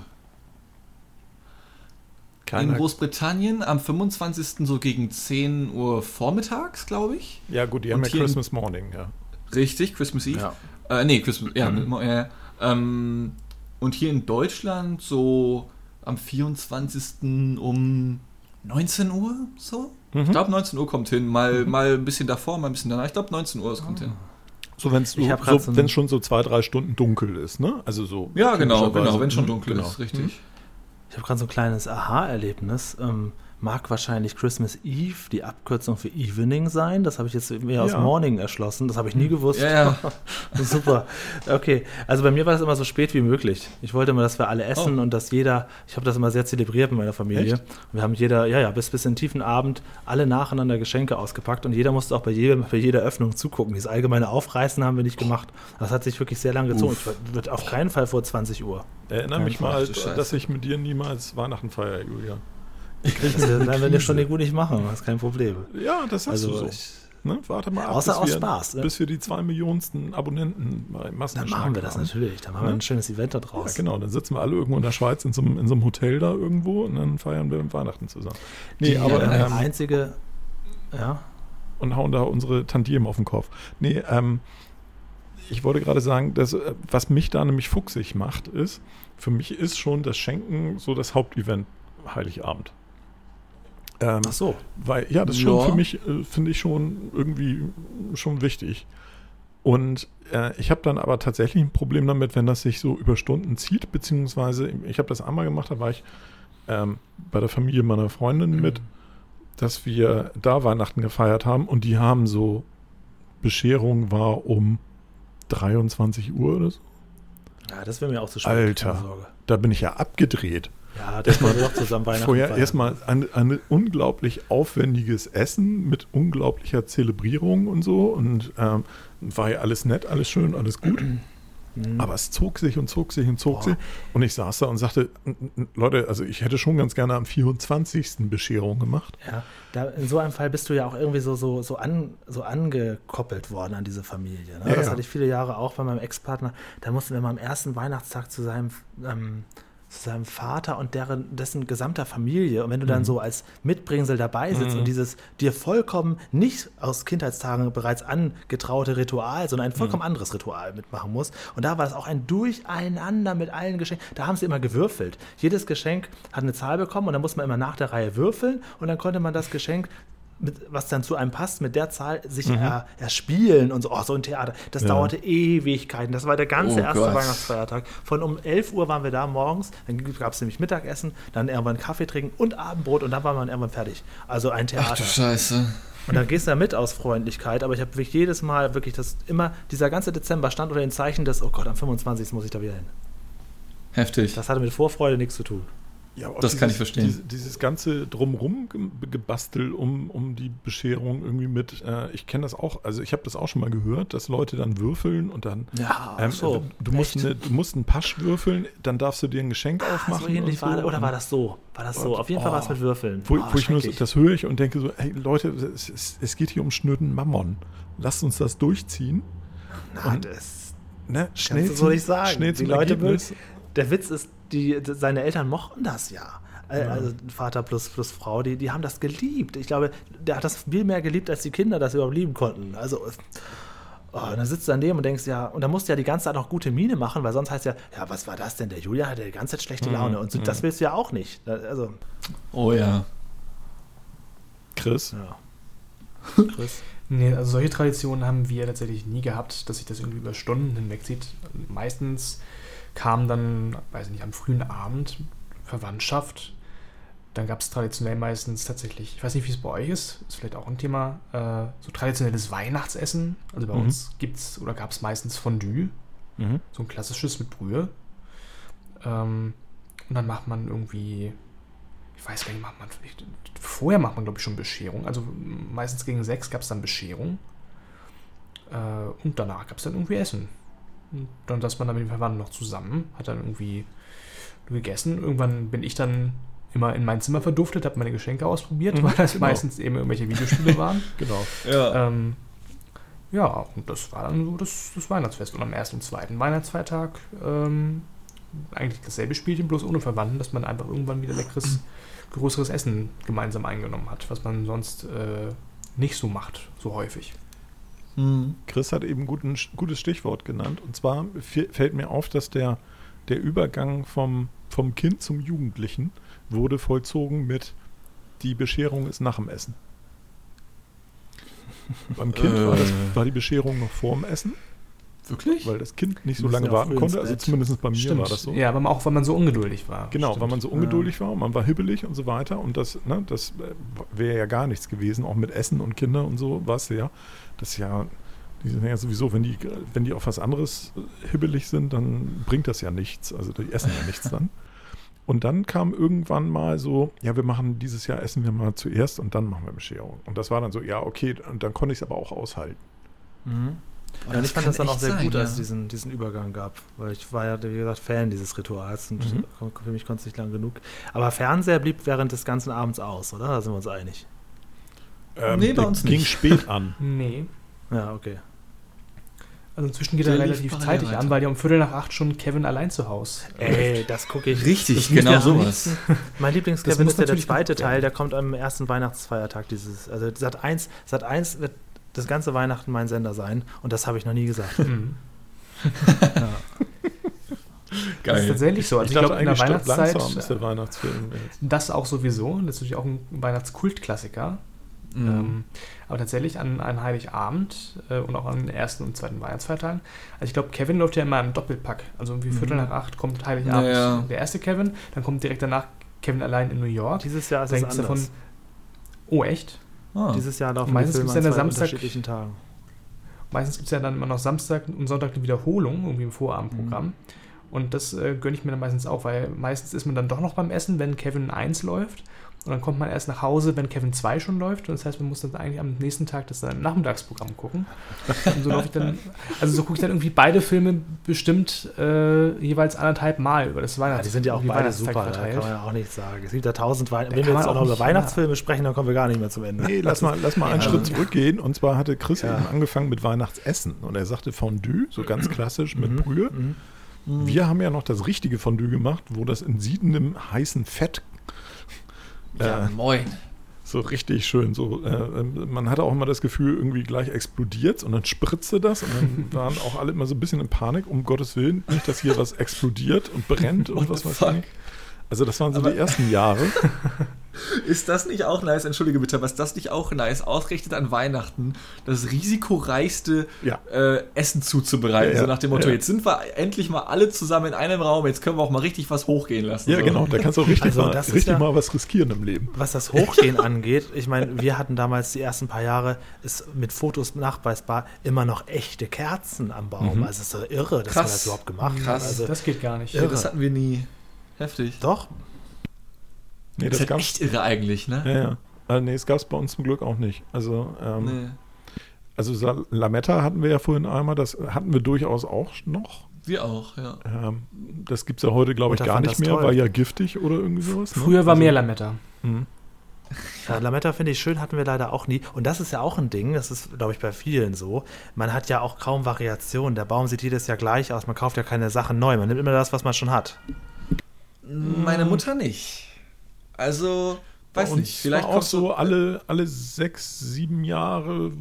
In Großbritannien am 25. so gegen 10 Uhr vormittags, glaube ich. Ja, gut, die haben ja Christmas Morning, ja. Richtig, Christmas Eve. Ja. Äh, nee, Christmas, ja. Mhm. Äh, ähm, und hier in Deutschland so am 24. um 19 Uhr so. Mhm. Ich glaube 19 Uhr kommt hin. Mal, mal ein bisschen davor, mal ein bisschen danach. Ich glaube 19 Uhr, es kommt hin. So, wenn es Ich so, so schon so zwei, drei Stunden dunkel ist, ne? Also so. Ja, genau, genau, wenn schon Mhm, dunkel genau. ist, richtig. Ich habe gerade so ein kleines Aha-Erlebnis. Ähm, mag wahrscheinlich Christmas Eve die Abkürzung für Evening sein. Das habe ich jetzt mir aus Ja. Morning erschlossen. Das habe ich nie gewusst. Ja, ja. Super. Okay. Also bei mir war das immer so spät wie möglich. Ich wollte immer, dass wir alle essen Oh. und dass jeder, ich habe das immer sehr zelebriert mit meiner Familie. Wir haben jeder, ja, ja, bis, bis in den tiefen Abend alle nacheinander Geschenke ausgepackt und jeder musste auch bei, jedem, bei jeder Öffnung zugucken. Dieses allgemeine Aufreißen haben wir nicht gemacht. Das hat sich wirklich sehr lange gezogen. Ich wird auf keinen Fall vor 20 Uhr. Erinnere mich mal, dass ich mit dir niemals Weihnachten feiere, Julia. Das werden wir schon gut nicht machen, das ist kein Problem. Ja, das hast du Also so. ich, Ne? Warte mal ab, Außer bis aus wir, Spaß, ne? bis wir die zwei Millionsten Abonnenten bei dann Massengeschmack machen wir das haben. natürlich. Dann machen wir Ne? ein schönes Event da Ja, draus. genau. Dann sitzen wir alle irgendwo in der Schweiz in so, einem, in so einem Hotel da irgendwo und dann feiern wir Weihnachten zusammen. Nee, Die aber äh, ähm, einzige, ja, und hauen da unsere Tantiemen auf den Kopf. Nee, ähm, ich wollte gerade sagen, dass, äh, was mich da nämlich fuchsig macht, ist, für mich ist schon das Schenken so das Hauptevent Heiligabend. Ähm, ach so. Weil, ja, das ist schon Ja. für mich, äh, finde ich schon irgendwie schon wichtig. Und äh, ich habe dann aber tatsächlich ein Problem damit, wenn das sich so über Stunden zieht, beziehungsweise ich habe das einmal gemacht, da war ich ähm, bei der Familie meiner Freundin mit, dass wir da Weihnachten gefeiert haben und die haben so, Bescherung war um 23 Uhr oder so. Ja, das wäre mir auch zu spät. Alter. Da bin ich ja abgedreht. Ja, das wollen wir doch zusammen Weihnachten Vorher feiern. erstmal ein, ein unglaublich aufwendiges Essen mit unglaublicher Zelebrierung und so. Und ähm, war ja alles nett, alles schön, alles gut. Mhm. Aber es zog sich und zog sich und zog Boah. sich. Und ich saß da und sagte, "N- n- Leute, also ich hätte schon ganz gerne am 24. Bescherung gemacht. Ja, da, in so einem Fall bist du ja auch irgendwie so, so, so, an, so angekoppelt worden an diese Familie. Ne? Ja, das ja. hatte ich viele Jahre auch bei meinem Ex-Partner. Da mussten wir mal am ersten Weihnachtstag zu seinem, ähm, zu seinem Vater und deren, dessen gesamter Familie. Und wenn du Mhm. dann so als Mitbringsel dabei sitzt und dieses dir vollkommen nicht aus Kindheitstagen bereits angetraute Ritual, sondern ein Mhm. vollkommen anderes Ritual mitmachen musst. Und da war das auch ein Durcheinander mit allen Geschenken. Da haben sie immer gewürfelt. Jedes Geschenk hat eine Zahl bekommen und dann muss man immer nach der Reihe würfeln und dann konnte man das Geschenk mit, was dann zu einem passt, mit der Zahl sich er, erspielen und so, oh, so ein Theater. Das Ja. dauerte Ewigkeiten. Das war der ganze Oh erste Gott. Weihnachtsfeiertag. Von um 11 Uhr waren wir da morgens, dann gab es nämlich Mittagessen, dann irgendwann Kaffee trinken und Abendbrot und dann war man irgendwann fertig. Also ein Ach Theater. du Scheiße. Und dann gehst du da mit aus Freundlichkeit, aber ich habe wirklich jedes Mal wirklich das immer, dieser ganze Dezember stand unter den Zeichen des, oh Gott, am 25. muss ich da wieder hin. Heftig. Das hatte mit Vorfreude nichts zu tun. Ja, Das kann ich verstehen. Dieses, dieses ganze Drumrum ge- gebastel um, um die Bescherung irgendwie mit, äh, ich kenne das auch, also ich habe das auch schon mal gehört, dass Leute dann würfeln und dann Ja, ähm, so. du, musst eine, du musst einen Pasch würfeln, dann darfst du dir ein Geschenk Ah, aufmachen. so ähnlich und war, so. oder war das so? War das so? Auf jeden Fall war es oh. mit Würfeln. Wo, Oh, wo ich nur so, das höre ich und denke so, hey Leute, es, es, es geht hier um schnöden Mammon. Lasst uns das durchziehen. Na, und- das Ne? kannst du so. Schnell die zum Leute Ergebnis. Der Witz ist, die, seine Eltern mochten das ja. Äh, Also Vater plus, plus Frau, die, die haben das geliebt. Ich glaube, der hat das viel mehr geliebt, als die Kinder das überhaupt lieben konnten. Also, oh, und dann sitzt du daneben und denkst, ja, und dann musst du ja die ganze Zeit auch gute Miene machen, weil sonst heißt ja, ja, was war das denn? Der Julia hatte die ganze Zeit schlechte Laune. Und so, das willst du ja auch nicht. Also, Oh ja. Chris, ja. Chris. Nee, also solche Traditionen haben wir tatsächlich nie gehabt, dass sich das irgendwie über Stunden hinwegzieht. Meistens kam dann, weiß nicht, am frühen Abend Verwandtschaft. Dann gab es traditionell meistens tatsächlich, ich weiß nicht, wie es bei euch ist, ist vielleicht auch ein Thema, äh, so traditionelles Weihnachtsessen. Also bei Mhm. uns gibt es oder gab es meistens Fondue, Mhm. so ein klassisches mit Brühe. Ähm, und dann macht man irgendwie, ich weiß gar nicht, macht man, vielleicht- vorher macht man glaube ich schon Bescherung. Also meistens gegen sechs gab es dann Bescherung. Äh, und danach gab es dann irgendwie Essen. Und dann saß man dann mit den Verwandten noch zusammen, hat dann irgendwie gegessen. Irgendwann bin ich dann immer in mein Zimmer verduftet, habe meine Geschenke ausprobiert, Mhm, weil das genau. meistens eben irgendwelche Videospiele waren. genau. Ja. Ähm, ja, und das war dann so das, das Weihnachtsfest. Und am ersten und zweiten Weihnachtsfeiertag ähm, eigentlich dasselbe Spielchen, bloß ohne Verwandten, dass man einfach irgendwann wieder leckeres, größeres Essen gemeinsam eingenommen hat, was man sonst äh, nicht so macht, so häufig. Hm. Chris hat eben gut ein gutes Stichwort genannt. Und zwar fällt mir auf, dass der, der Übergang vom, vom Kind zum Jugendlichen wurde vollzogen mit die Bescherung ist nach dem Essen. Beim Kind war, das, Äh. war die Bescherung noch vor dem Essen. Wirklich? weil das Kind nicht so lange warten konnte. Also zumindest bei mir Stimmt. war das so. Ja, aber auch, weil man so ungeduldig war. Genau, Stimmt. weil man so ungeduldig war und man war hibbelig und so weiter. Und das, ne, das äh, wäre ja gar nichts gewesen, auch mit Essen und Kinder und so, du ja. Das ist ja, die sind ja sowieso, wenn die, wenn die auf was anderes äh, hibbelig sind, dann bringt das ja nichts. Also die essen ja nichts dann. Und dann kam irgendwann mal so, ja, wir machen dieses Jahr essen wir mal zuerst und dann machen wir Bescherung. Und das war dann so, ja, okay, und dann konnte ich es aber auch aushalten. Mhm. Ja, und das ich fand das dann auch sehr sein, gut, als ja. es diesen, diesen Übergang gab. Weil ich war ja, wie gesagt, Fan dieses Rituals und Mhm. für mich konnte es nicht lang genug. Aber Fernseher blieb während des ganzen Abends aus, oder? Da sind wir uns einig. Ähm, Nee, bei uns ging nicht. spät an. Nee. Ja, okay. Also inzwischen geht er Der relativ zeitig weiter. an, weil ja um Viertel nach acht schon Kevin allein zu Hause. Ey, das gucke ich. Richtig, genau sowas. Mein Lieblings-Kevin ist ja der zweite Teil, der kommt am ersten Weihnachtsfeiertag dieses. Also Sat 1, Sat 1 wird das ganze Weihnachten mein Sender sein und das habe ich noch nie gesagt. Mhm. ja. Das ist tatsächlich so. Also ich, glaube, in der Weihnachtszeit, ist der Weihnachtsfilm. jetzt. das auch sowieso. Das ist natürlich auch ein Weihnachtskultklassiker. Mhm. Ähm, aber tatsächlich an, an Heiligabend äh, und auch an den ersten und zweiten Weihnachtsfeiertagen. Also ich glaube, Kevin läuft ja immer im Doppelpack. Also irgendwie Viertel Mhm. nach acht kommt Heiligabend Naja. der erste Kevin, dann kommt direkt danach Kevin allein in New York. Dieses Jahr ist es anders. davon. Oh, echt? Ah. Dieses Jahr laufen Meistens die Filme an zwei Samstag- unterschiedlichen Tagen. Meistens gibt es ja dann immer noch Samstag und Sonntag eine Wiederholung, irgendwie im Vorabendprogramm. Mhm. Und das äh, gönne ich mir dann meistens auch, weil meistens ist man dann doch noch beim Essen, wenn Kevin 1 läuft. Und dann kommt man erst nach Hause, wenn Kevin 2 schon läuft. Und das heißt, man muss dann eigentlich am nächsten Tag das dann Nachmittagsprogramm gucken. Und so laufe ich dann, also so gucke ich dann irgendwie beide Filme bestimmt äh, jeweils anderthalb Mal über das Ja, Weihnachts die sind ja auch beide super, da kann man ja auch nichts sagen. Es gibt ja tausend Weihnachten. Da Wenn wir jetzt auch noch über Weihnachtsfilme sprechen, dann kommen wir gar nicht mehr zum Ende. Nee, lass mal, lass mal einen Ja. Schritt zurückgehen. Und zwar hatte Chris Ja. eben angefangen mit Weihnachtsessen. Und er sagte Fondue, so ganz klassisch mit Mhm, Brühe. mhm. Wir haben ja noch das richtige Fondue gemacht, wo das in siedendem heißen Fett ja, äh, moin. so richtig schön so. Äh, man hatte auch immer das Gefühl, irgendwie gleich explodiert und dann spritzte das und dann waren auch alle immer so ein bisschen in Panik, um Gottes Willen, nicht, dass hier was explodiert und brennt und was weiß ich. Also das waren so Aber- die ersten Jahre. Ist das nicht auch nice? Entschuldige bitte, aber ist das nicht auch nice? Ausgerechnet an Weihnachten das risikoreichste Ja. äh, Essen zuzubereiten. Ja, so nach dem Motto, Ja. jetzt sind wir endlich mal alle zusammen in einem Raum, jetzt können wir auch mal richtig was hochgehen lassen. Ja, so. genau, da kannst du auch richtig, Also, mal, das ist richtig ja- mal was riskieren im Leben. Was das Hochgehen angeht, ich meine, wir hatten damals die ersten paar Jahre, ist mit Fotos nachweisbar, immer noch echte Kerzen am Baum. Mhm. Also es ist so irre, dass Krass. wir das überhaupt gemacht Krass. haben. Also, Das geht gar nicht. Ja, das hatten wir nie. Heftig. doch, Nee, das das ist halt echt irre eigentlich, ne? Ja, ja. Äh, nee, es gab es bei uns zum Glück auch nicht. Also, ähm, Nee. also Lametta hatten wir ja vorhin einmal, das hatten wir durchaus auch noch. Wir auch, ja. Ähm, das gibt es ja heute, glaube ich, gar nicht das mehr, toll. war ja giftig oder irgendwie sowas. ne? Früher war Also, mehr Lametta. mhm. Ja, Lametta finde ich schön, hatten wir leider auch nie. Und das ist ja auch ein Ding, das ist, glaube ich, bei vielen so. Man hat ja auch kaum Variationen. Der Baum sieht jedes Jahr gleich aus. Man kauft ja keine Sachen neu. Man nimmt immer das, was man schon hat. Meine Mutter nicht. Also, Bei weiß uns nicht. Vielleicht war auch so alle, alle sechs, sieben Jahre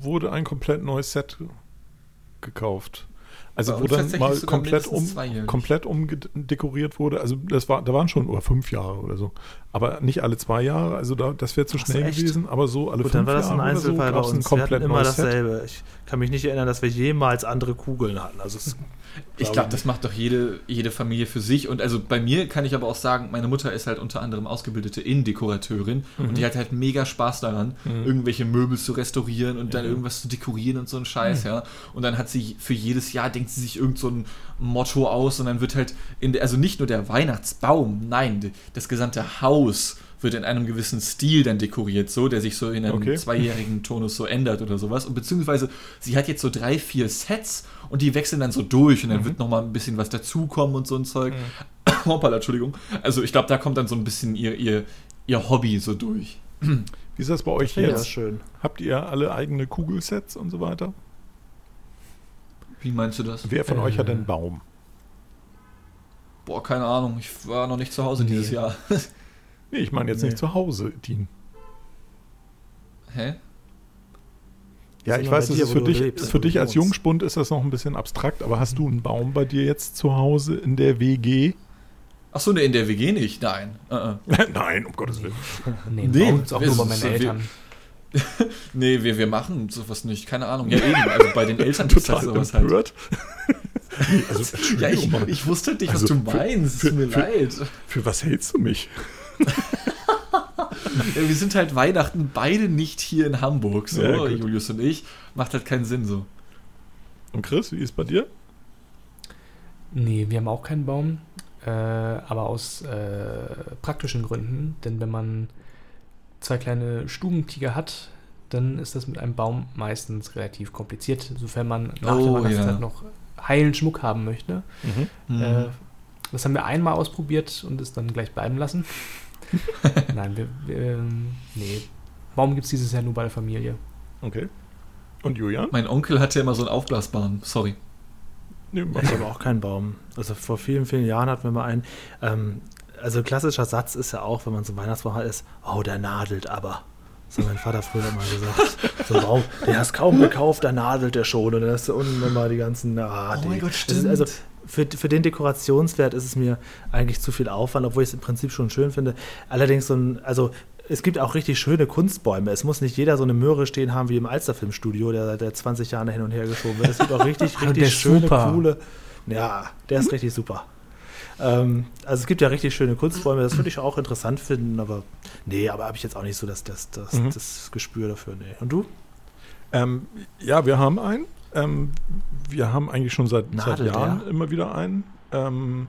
wurde ein komplett neues Set gekauft. Also wo uns dann mal komplett um, komplett umdekoriert wurde. Also das war, da waren schon oder fünf Jahre oder so. Aber nicht alle zwei Jahre, also da, das wäre zu Ach, schnell echt? gewesen, aber so alle Gut, fünf dann war das Jahre ein oder so Einzelfall bei gab's ein uns. Wir hatten komplett immer neues Set. dasselbe. Ich kann mich nicht erinnern, dass wir jemals andere Kugeln hatten. Also es, Ich glaube, das macht doch jede, jede Familie für sich. Und also bei mir kann ich aber auch sagen, meine Mutter ist halt unter anderem ausgebildete Innendekorateurin und die hat halt mega Spaß daran, irgendwelche Möbel zu restaurieren und dann irgendwas zu dekorieren und so ein Scheiß, ja. Und dann hat sie für jedes Jahr denkt sie sich irgend so ein Motto aus und dann wird halt in der, also nicht nur der Weihnachtsbaum, nein, das gesamte Haus wird in einem gewissen Stil dann dekoriert, so, der sich so in einem Okay. zweijährigen Tonus so ändert oder sowas. Und beziehungsweise sie hat jetzt so drei, vier Sets und die wechseln dann so durch und dann wird noch mal ein bisschen was dazukommen und so ein Zeug. Hoppala, Entschuldigung. Also ich glaube, da kommt dann so ein bisschen ihr, ihr, ihr Hobby so durch. Wie ist das bei euch ja, das jetzt? schön. Habt ihr alle eigene Kugelsets und so weiter? Wie meinst du das? Wer von Äh. euch hat einen Baum? Boah, keine Ahnung. Ich war noch nicht zu Hause Nee. dieses Jahr. Nee, ich meine jetzt Nee. nicht zu Hause, Dean. Hä? Ja, ich wir weiß, das ist für dich, lebst, für dich als. Jungspund ist das noch ein bisschen abstrakt, aber hast du einen Baum bei dir jetzt zu Hause in der WG? Ach so, ne, in der WG nicht. Nein. Äh, äh. Nein, um Gottes Willen. Nee, Nee, nee auch wir nur bei meinen wir- Eltern. Nee, wir, wir machen sowas nicht. Keine Ahnung. Ja, eben. Also bei den Eltern halt Total sowas halt. empört. Nee, also, Ja, ich, ich wusste nicht, was Also du für- meinst. Es für- tut mir für- leid. Für was hältst du mich? Ja, wir sind halt Weihnachten beide nicht hier in Hamburg, so, Ja. Julius und ich. Macht halt keinen Sinn so. Und Chris, wie ist bei dir? Nee, wir haben auch keinen Baum, äh, aber aus äh, praktischen Gründen. Denn wenn man zwei kleine Stubentiger hat, dann ist das mit einem Baum meistens relativ kompliziert, sofern man nach der Oh, Weihnachtszeit ja. noch heilen Schmuck haben möchte. Mhm. Äh, das haben wir einmal ausprobiert und es dann gleich bleiben lassen. Nein, wir, wir ähm, nee. Baum gibt es dieses Jahr nur bei der Familie. Okay. Und Julian? Mein Onkel hatte immer so einen aufblasbaren. Sorry. Nee, Ich mal. habe auch keinen Baum. Also vor vielen, vielen Jahren hatten wir mal einen. Ähm, also klassischer Satz ist ja auch, wenn man zum Weihnachtsbaum hat, ist, oh, der nadelt aber. Das hat mein Vater früher immer gesagt. So ein Baum, der hast kaum gekauft, da nadelt der schon. Und dann hast du unten immer die ganzen. Ah, Oh die, mein Gott, Das ist also stimmt. Für, für den Dekorationswert ist es mir eigentlich zu viel Aufwand, obwohl ich es im Prinzip schon schön finde. Allerdings so ein, also es gibt auch richtig schöne Kunstbäume. Es muss nicht jeder so eine Möhre stehen haben wie im Alsterfilmstudio, der seit 20 Jahren hin und her geschoben wird. Es gibt auch richtig, Ah, der richtig schöne, super. coole. Ja, der ist richtig super. Ähm, also es gibt ja richtig schöne Kunstbäume, das würde ich auch interessant finden, aber nee, aber habe ich jetzt auch nicht so das, das, das, Mhm. das Gespür dafür. Nee. Und du? Ähm, ja, wir haben einen. Ähm, wir haben eigentlich schon seit, seit Jahren immer wieder einen. Ähm,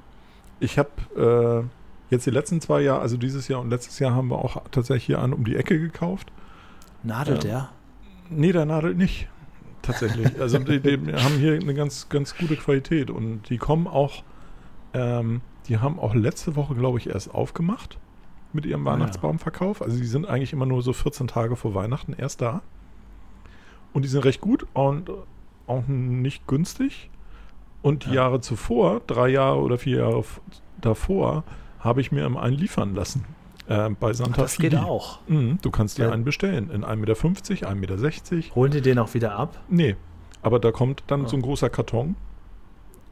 ich habe äh, jetzt die letzten zwei Jahre, also dieses Jahr und letztes Jahr haben wir auch tatsächlich hier einen um die Ecke gekauft. Nadelt Ja. der? Nee, der nadelt nicht. Tatsächlich. Also die, die haben hier eine ganz, ganz gute Qualität und die kommen auch, ähm, die haben auch letzte Woche, glaube ich, erst aufgemacht mit ihrem Ah. Weihnachtsbaumverkauf. Also die sind eigentlich immer nur so 14 Tage vor Weihnachten erst da. Und die sind recht gut und auch nicht günstig. Und die Ja. Jahre zuvor, drei Jahre oder vier Jahre davor, habe ich mir einen liefern lassen. Äh, bei Santa Das geht Fide. auch. Mhm, du kannst dir Ja. einen bestellen. In 1,50 Meter, 1,60 Meter. Holen die den auch wieder ab? Nee, aber da kommt dann Ah. so ein großer Karton.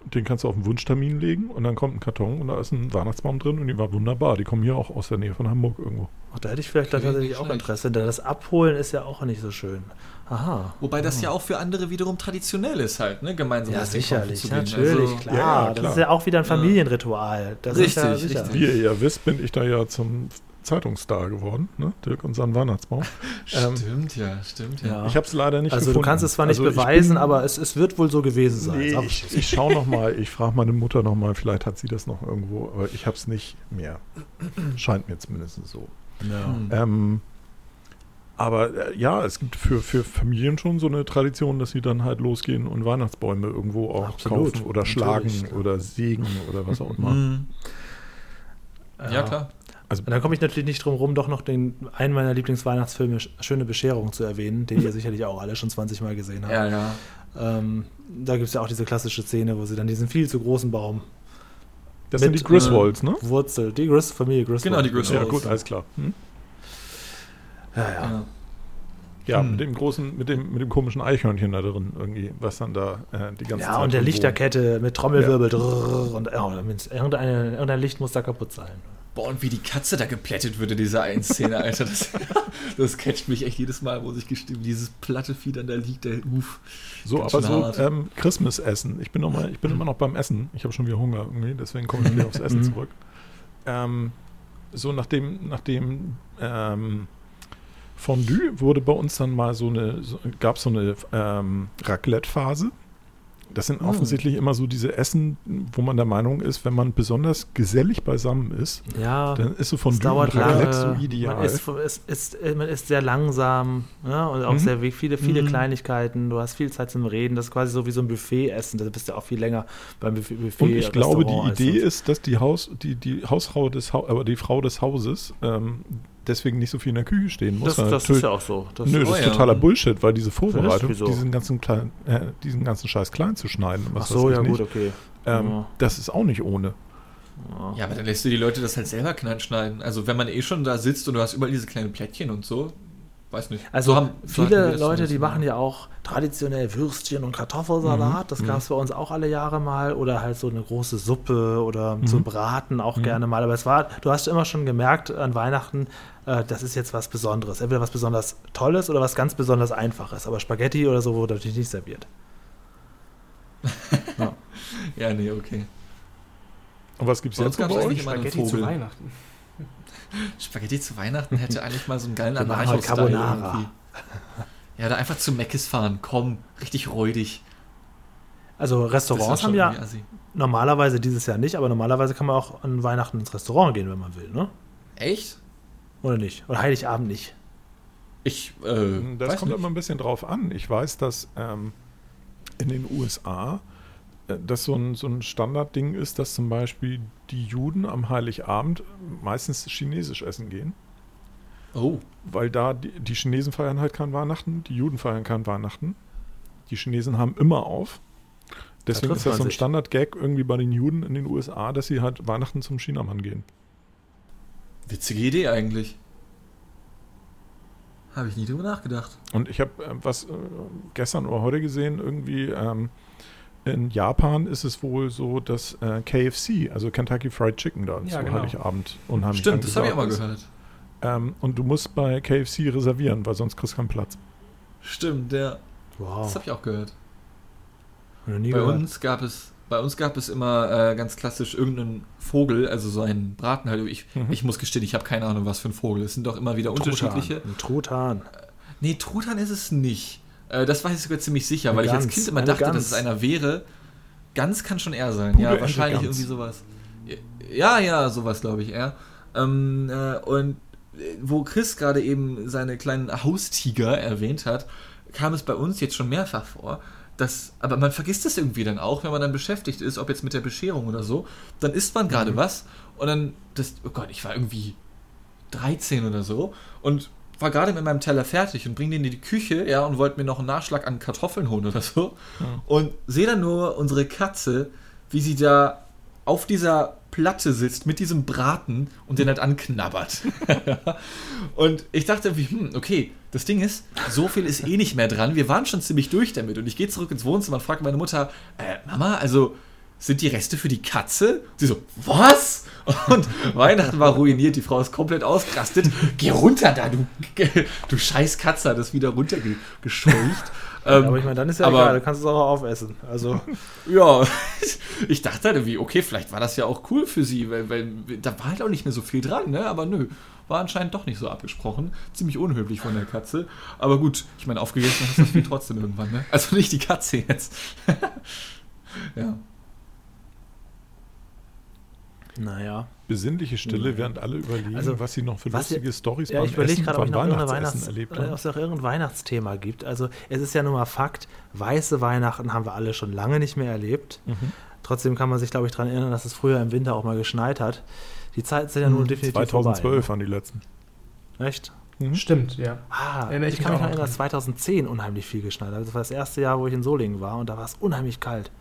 Den kannst du auf den Wunschtermin legen und dann kommt ein Karton und da ist ein Weihnachtsbaum drin und die war wunderbar. Die kommen hier auch aus der Nähe von Hamburg irgendwo. Ach, da hätte ich vielleicht Okay, tatsächlich auch. Interesse. Denn das Abholen ist ja auch nicht so schön. Aha. Wobei das ja auch für andere wiederum traditionell ist halt, ne? Gemeinsam Ja, sicherlich, zu gehen. natürlich, Also, klar. ja, ja, Das klar. ist ja auch wieder ein Familienritual. Das ist ja Richtig, sicher. richtig. Wie ihr ja wisst, bin ich da ja zum Zeitungsstar geworden, ne? Dirk und sein Weihnachtsbaum. Ähm, Stimmt, ja, stimmt, ja. Ich habe es leider nicht also gefunden. du kannst es zwar nicht Also beweisen, bin- aber es, es wird wohl so gewesen sein. Nee, ich, ich. schaue noch mal. Ich frage meine Mutter noch mal. Vielleicht hat sie das noch irgendwo, aber ich habe es nicht mehr. Scheint mir zumindest so. Ja. Hm. Ähm, aber äh, ja, es gibt für, für Familien schon so eine Tradition, dass sie dann halt losgehen und Weihnachtsbäume irgendwo auch Absolut, kaufen oder natürlich, schlagen oder sägen oder was auch immer. Mhm. Ja, klar. Also Und dann komme ich natürlich nicht drum rum, doch noch den, einen meiner Lieblingsweihnachtsfilme, Sch- Schöne Bescherung, zu erwähnen, den ihr sicherlich auch alle schon 20 Mal gesehen habt. Ja, ja. Ähm, da gibt es ja auch diese klassische Szene, wo sie dann diesen viel zu großen Baum das mit, sind die Griswolds, ne? Wurzel, die Gris Familie Griswold. Genau, die Griswolds. Ja, gut, alles klar. Hm? Ja, ja. ja. Ja, Hm. mit dem großen, mit dem, mit dem komischen Eichhörnchen da drin irgendwie, was dann da äh, die ganze Zeit Ja, und der. Lichterkette mit Trommelwirbel. drrrr, Und ja, irgendeine, irgendein Licht muss da kaputt sein. Boah, und wie die Katze da geplättet wird in dieser einen Szene, Alter. Das, das catcht mich echt jedes Mal, wo sich gestimmt, dieses platte Vieh dann da liegt, der Uff. So, aber so ähm, Christmas-Essen. Ich bin, noch mal, ich bin immer noch beim Essen. Ich habe schon wieder Hunger irgendwie, deswegen komme ich wieder aufs Essen Mhm. zurück. Ähm, so nachdem, nachdem ähm, Fondue wurde bei uns dann mal so eine, so, gab es so eine ähm, Raclette-Phase. Das sind Mhm. offensichtlich immer so diese Essen, wo man der Meinung ist, wenn man besonders gesellig beisammen ist, Ja, dann ist so Fondue dauert lange. so ideal. Man isst, es ist, man isst sehr langsam ja, und auch Mhm. sehr viele, viele Mhm. Kleinigkeiten. Du hast viel Zeit zum Reden. Das ist quasi so wie so ein Buffet essen. Da bist du auch viel länger beim Buffet. Buffet Und ich glaube, die Idee ist, dass die Haus, die, die Hausfrau des aber die Frau des Hauses ähm, deswegen nicht so viel in der Küche stehen muss. Das, das ist ja auch so. Das Nö, das Oh ist ja. totaler Bullshit, weil diese Vorbereitung, Wieso? diesen ganzen kleinen, äh, diesen ganzen Scheiß klein zu schneiden, und Ach was so, ja nicht, gut, okay. ähm, Ja. das ist auch nicht ohne. Ja. Ja, aber dann lässt du die Leute das halt selber klein schneiden. Also wenn man eh schon da sitzt und du hast überall diese kleinen Plättchen und so, weiß nicht. Also So haben- viele Leute, die machen ja auch traditionell Würstchen und Kartoffelsalat. Das gab es bei uns auch alle Jahre mal. Oder halt so eine große Suppe oder so ein Braten auch gerne mal. Aber es war, du hast immer schon gemerkt an Weihnachten, äh, das ist jetzt was Besonderes. Entweder was besonders Tolles oder was ganz besonders Einfaches. Aber Spaghetti oder so wurde natürlich nicht serviert. Ja, nee, okay. Und was gibt es Bei uns jetzt gab's bei eigentlich euch? Spaghetti zu. Weihnachten. Spaghetti zu Weihnachten hätte eigentlich mal so einen geilen Anarcho-Style irgendwie. Ja, da einfach zu Meckes fahren. Komm, richtig räudig. Also Restaurants haben ja normalerweise dieses Jahr nicht, aber normalerweise kann man auch an Weihnachten ins Restaurant gehen, wenn man will, ne? Echt? Oder nicht? Oder Heiligabend nicht. Ich, äh, Das weiß kommt nicht. immer ein bisschen drauf an. Ich weiß, dass ähm, in den USA äh, das so ein, so ein Standardding ist, dass zum Beispiel die Juden am Heiligabend meistens chinesisch essen gehen. Oh, Weil da die, die Chinesen feiern halt kein Weihnachten, die Juden feiern kein Weihnachten. Die Chinesen haben immer auf. Deswegen trifft ist das so ein. Standard-Gag irgendwie bei den Juden in den USA, dass sie halt Weihnachten zum Chinamann gehen. witzige Idee eigentlich. Habe ich nie drüber nachgedacht. Und ich habe äh, was äh, gestern oder heute gesehen, irgendwie ähm, in Japan ist es wohl so, dass äh, KFC, also Kentucky Fried Chicken, da Ja, zu genau. Heiligabend unheimlich Stimmt, das habe ich auch mal gehört. ist. Ähm, und du musst bei KFC reservieren, weil sonst kriegst du keinen Platz. Stimmt, der, Wow. das habe ich auch gehört. Bei gehört. uns gab es, bei uns gab es immer äh, ganz klassisch irgendeinen Vogel, also so einen Braten halt. Ich, Mhm. ich muss gestehen, ich habe keine Ahnung, was für ein Vogel. Es sind doch immer wieder unterschiedliche. Ein Truthahn. Nee, Truthahn ist es nicht. Äh, das weiß ich sogar ziemlich sicher, Eine weil ich als Gans, Kind immer dachte, Gans. dass es einer wäre. Gans kann schon er sein. Pure ja, wahrscheinlich irgendwie sowas. Ja, ja, sowas glaube ich eher. Ähm, äh, und äh, wo Chris gerade eben seine kleinen Haustiger erwähnt hat, kam es bei uns jetzt schon mehrfach vor, dass, aber man vergisst es irgendwie dann auch, wenn man dann beschäftigt ist, ob jetzt mit der Bescherung oder so, dann isst man gerade was und dann, das, oh Gott, ich war irgendwie 13 oder so und war gerade mit meinem Teller fertig und bring den in die Küche, ja, und wollte mir noch einen Nachschlag an Kartoffeln holen oder so. Und sehe dann nur unsere Katze, wie sie da auf dieser Platte sitzt mit diesem Braten und den halt anknabbert. und ich dachte irgendwie, hm, okay, das Ding ist, so viel ist eh nicht mehr dran. Wir waren schon ziemlich durch damit. Und ich gehe zurück ins Wohnzimmer und frage meine Mutter, äh, Mama, also sind die Reste für die Katze? Sie so, was? Und Weihnachten war ruiniert, die Frau ist komplett ausgerastet. Geh runter da, du, du scheiß Katze, hat das wieder runtergescheucht. Ähm, aber ich meine, dann ist ja aber- egal, du kannst es auch aufessen. Also, ja, ich dachte halt irgendwie, okay, vielleicht war das ja auch cool für sie, weil, weil da war halt auch nicht mehr so viel dran, ne? Aber nö, war anscheinend doch nicht so abgesprochen. Ziemlich unhöflich von der Katze. Aber gut, ich meine, aufgegessen hast du das Vieh trotzdem irgendwann, ne? Also nicht die Katze jetzt. ja. Naja. Besinnliche Stille, während alle überlegen, Also, was sie noch für lustige Stories Ja, beim ich überlege Essen gerade, ob von ich noch irgendein Weihnachtsessen Weihnachts erlebt äh, ob es noch irgendein Weihnachtsthema gibt. Also es ist ja nun mal Fakt, weiße Weihnachten haben wir alle schon lange nicht mehr erlebt. Mhm. Trotzdem kann man sich, glaube ich, daran erinnern, dass es früher im Winter auch mal geschneit hat. Die Zeiten sind ja nun definitiv 2012 vorbei. waren die letzten. ne? Echt? Mhm. Stimmt, ja. Ah, Erinnere ich, ich kann mich auch noch noch erinnern, dass dran. 2010 unheimlich viel geschneit hat. Das war das erste Jahr, wo ich in Solingen war und da war es unheimlich kalt.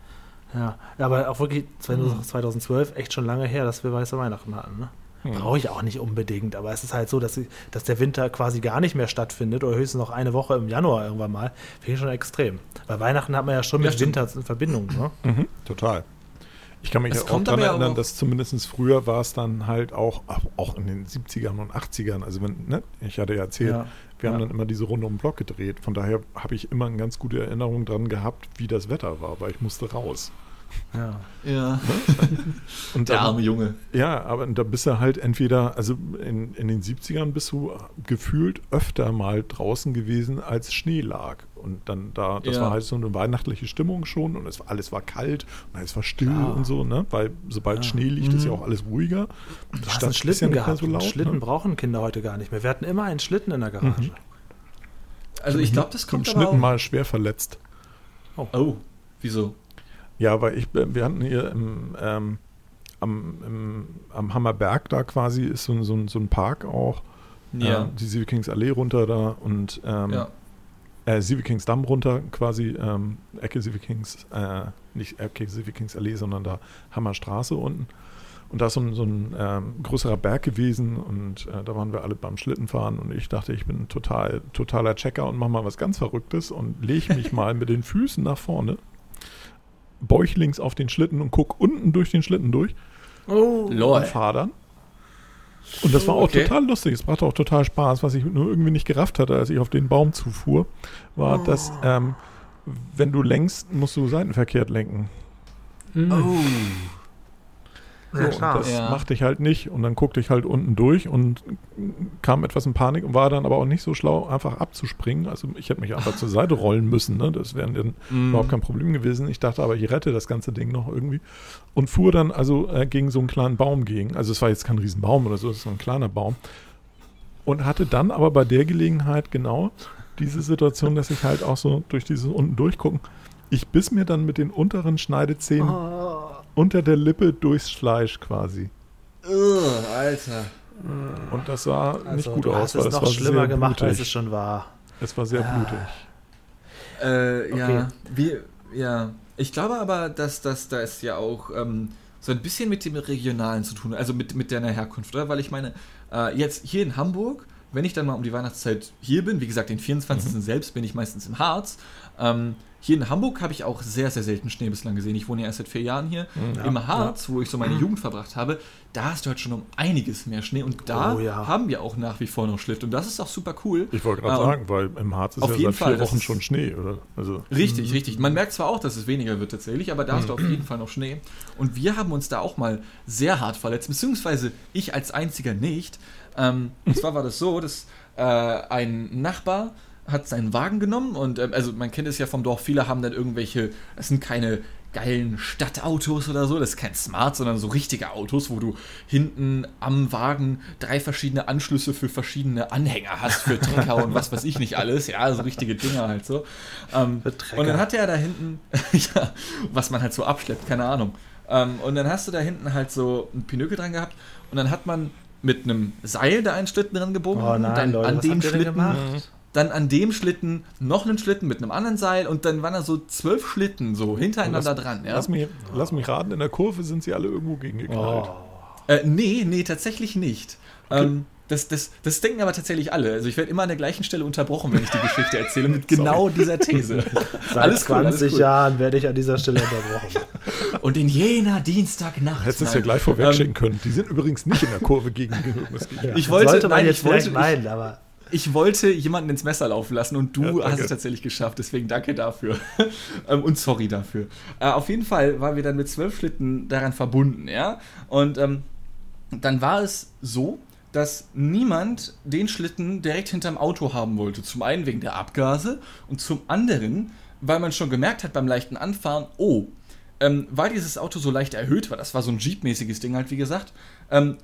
Ja, aber auch wirklich 2012 echt schon lange her, dass wir weiße Weihnachten hatten. Ne? Brauche ich auch nicht unbedingt, aber es ist halt so, dass, sie, dass der Winter quasi gar nicht mehr stattfindet oder höchstens noch eine Woche im Januar irgendwann mal. Finde ich schon extrem. Bei Weihnachten hat man ja schon Ja, mit stimmt. Winter in Verbindung. Ne? Mhm, total. Ich kann mich Es ja auch daran erinnern, auch- dass zumindest früher war es dann halt auch, auch in den 70ern und 80ern, also wenn, ne, ich hatte ja erzählt, Ja. Wir haben Ja. dann immer diese Runde um den Block gedreht. Von daher habe ich immer eine ganz gute Erinnerung dran gehabt, wie das Wetter war, weil ich musste raus. Ja. Ja. Und Der dann- arme Junge. Ja, aber da bist du halt entweder, also in, in den 70ern bist du gefühlt öfter mal draußen gewesen, als Schnee lag. Und dann da, das Ja. war halt so eine weihnachtliche Stimmung schon und es war, alles war kalt und es war still Klar. und so, ne? Weil sobald Ja. Schnee liegt, ist ja Mhm. auch alles ruhiger. Du Die hast Stadt einen ist Schlitten ja nicht mehr gehabt. so laut, Schlitten ne? brauchen Kinder heute gar nicht mehr. Wir hatten immer einen Schlitten in der Garage. Mhm. Also ich glaube, das kommt aber Schnitten auch. mal schwer verletzt. Oh, wieso? Ja, weil ich, wir hatten hier im, ähm, am, im, am Hammerberg da quasi ist so, ein- so, ein- so ein Park auch. Ja. Äh, die Sievekingsallée Allee runter da und ähm, ja. Äh, Sievekingsdamm runter quasi, ähm, Ecke Sievekings, äh, nicht Ecke Sievekingsallee, sondern da Hammerstraße unten. Und da ist so ein, so ein ähm, größerer Berg gewesen und äh, da waren wir alle beim Schlittenfahren und ich dachte, ich bin total, totaler Checker und mache mal was ganz Verrücktes und lege mich mal mit den Füßen nach vorne, bäuchlings auf den Schlitten und guck unten durch den Schlitten durch Oh. Lol. und fahre dann. Und das war auch Okay. total lustig. Es machte auch total Spaß. Was ich nur irgendwie nicht gerafft hatte, als ich auf den Baum zufuhr, war, dass ähm, wenn du lenkst, musst du seitenverkehrt lenken. Mhm. Oh. So, Ja, das Ja. machte ich halt nicht. Und dann guckte ich halt unten durch und kam etwas in Panik und war dann aber auch nicht so schlau, einfach abzuspringen. Also ich hätte mich einfach zur Seite rollen müssen. Ne? Das wäre dann Mm. überhaupt kein Problem gewesen. Ich dachte aber, ich rette das ganze Ding noch irgendwie. Und fuhr dann also äh, gegen so einen kleinen Baum gegen. Also es war jetzt kein Riesenbaum oder so, es ist so ein kleiner Baum. Und hatte dann aber bei der Gelegenheit genau diese Situation, dass ich halt auch so durch dieses unten durchgucken, ich biss mir dann mit den unteren Schneidezähnen Oh. Unter der Lippe durchs Fleisch quasi. Ugh, Alter. Und das sah nicht Also, gut du aus, hast weil es noch war schlimmer sehr gemacht, als es blutig. schon war. Es war sehr Ah. blutig. Äh, ja, Okay. wir, ja. Ich glaube aber, dass das da ist ja auch ähm, so ein bisschen mit dem Regionalen zu tun, also mit, mit deiner Herkunft, oder? Weil ich meine, äh, jetzt hier in Hamburg, wenn ich dann mal um die Weihnachtszeit hier bin, wie gesagt, den 24. Mhm. selbst bin ich meistens im Harz. Ähm, hier in Hamburg habe ich auch sehr, sehr selten Schnee bislang gesehen. Ich wohne ja erst seit vier Jahren hier. Mhm. Im Harz, wo ich so meine Jugend verbracht habe, da hast du halt schon um einiges mehr Schnee und da Oh ja. haben wir auch nach wie vor noch Schliff und das ist auch super cool. Ich wollte gerade und- sagen, weil im Harz ist Auf ja jeden seit Fall, vier Wochen schon Schnee, oder? Also, Richtig, richtig. Man merkt zwar auch, dass es weniger wird tatsächlich, aber da hast du auf jeden Fall noch Schnee. Und wir haben uns da auch mal sehr hart verletzt, beziehungsweise ich als einziger nicht. Ähm, und zwar war das so, dass äh, ein Nachbar hat seinen Wagen genommen und ähm, also man kennt es ja vom Dorf, viele haben dann irgendwelche, das sind keine geilen Stadtautos oder so, das ist kein Smart, sondern so richtige Autos, wo du hinten am Wagen drei verschiedene Anschlüsse für verschiedene Anhänger hast, für Trecker und was weiß ich nicht alles, ja, so richtige Dinger halt so. Ähm, und dann hat er da hinten, ja, was man halt so abschleppt, keine Ahnung. Ähm, und dann hast du da hinten halt so ein Pinökel dran gehabt und dann hat man mit einem Seil da einen Schlitten dran gebogen, Oh nein, dann Leute, an was dem habt ihr denn Schlitten, gemacht? Dann an dem Schlitten noch einen Schlitten mit einem anderen Seil und dann waren da so zwölf Schlitten so hintereinander lass, dran. Ja? lass, mich, lass mich raten, in der Kurve sind sie alle irgendwo gegengeknallt. Oh. Äh, nee, nee, tatsächlich nicht. Ähm, das, das, das denken aber tatsächlich alle. Also ich werde immer an der gleichen Stelle unterbrochen, wenn ich die Geschichte erzähle, mit genau dieser These. Seit Alles cool, alles 20 cool. Jahren werde ich an dieser Stelle unterbrochen. Und in jener Dienstagnacht. Hättest du es ja gleich vorweg schicken Ähm, können. Die sind übrigens nicht in der Kurve gegen gegen. Ich wollte- Sollte man nein, jetzt ich wollte- vielleicht meinen, aber Ich wollte jemanden ins Messer laufen lassen und du Ja, hast es tatsächlich geschafft, deswegen danke dafür. Ähm, und sorry dafür. Äh, auf jeden Fall waren wir dann mit zwölf Schlitten daran verbunden, ja. Und ähm, dann war es so, dass niemand den Schlitten direkt hinterm Auto haben wollte. Zum einen wegen der Abgase und zum anderen, weil man schon gemerkt hat beim leichten Anfahren, oh, ähm, weil dieses Auto so leicht erhöht war, das war so ein Jeep-mäßiges Ding halt, wie gesagt, ähm,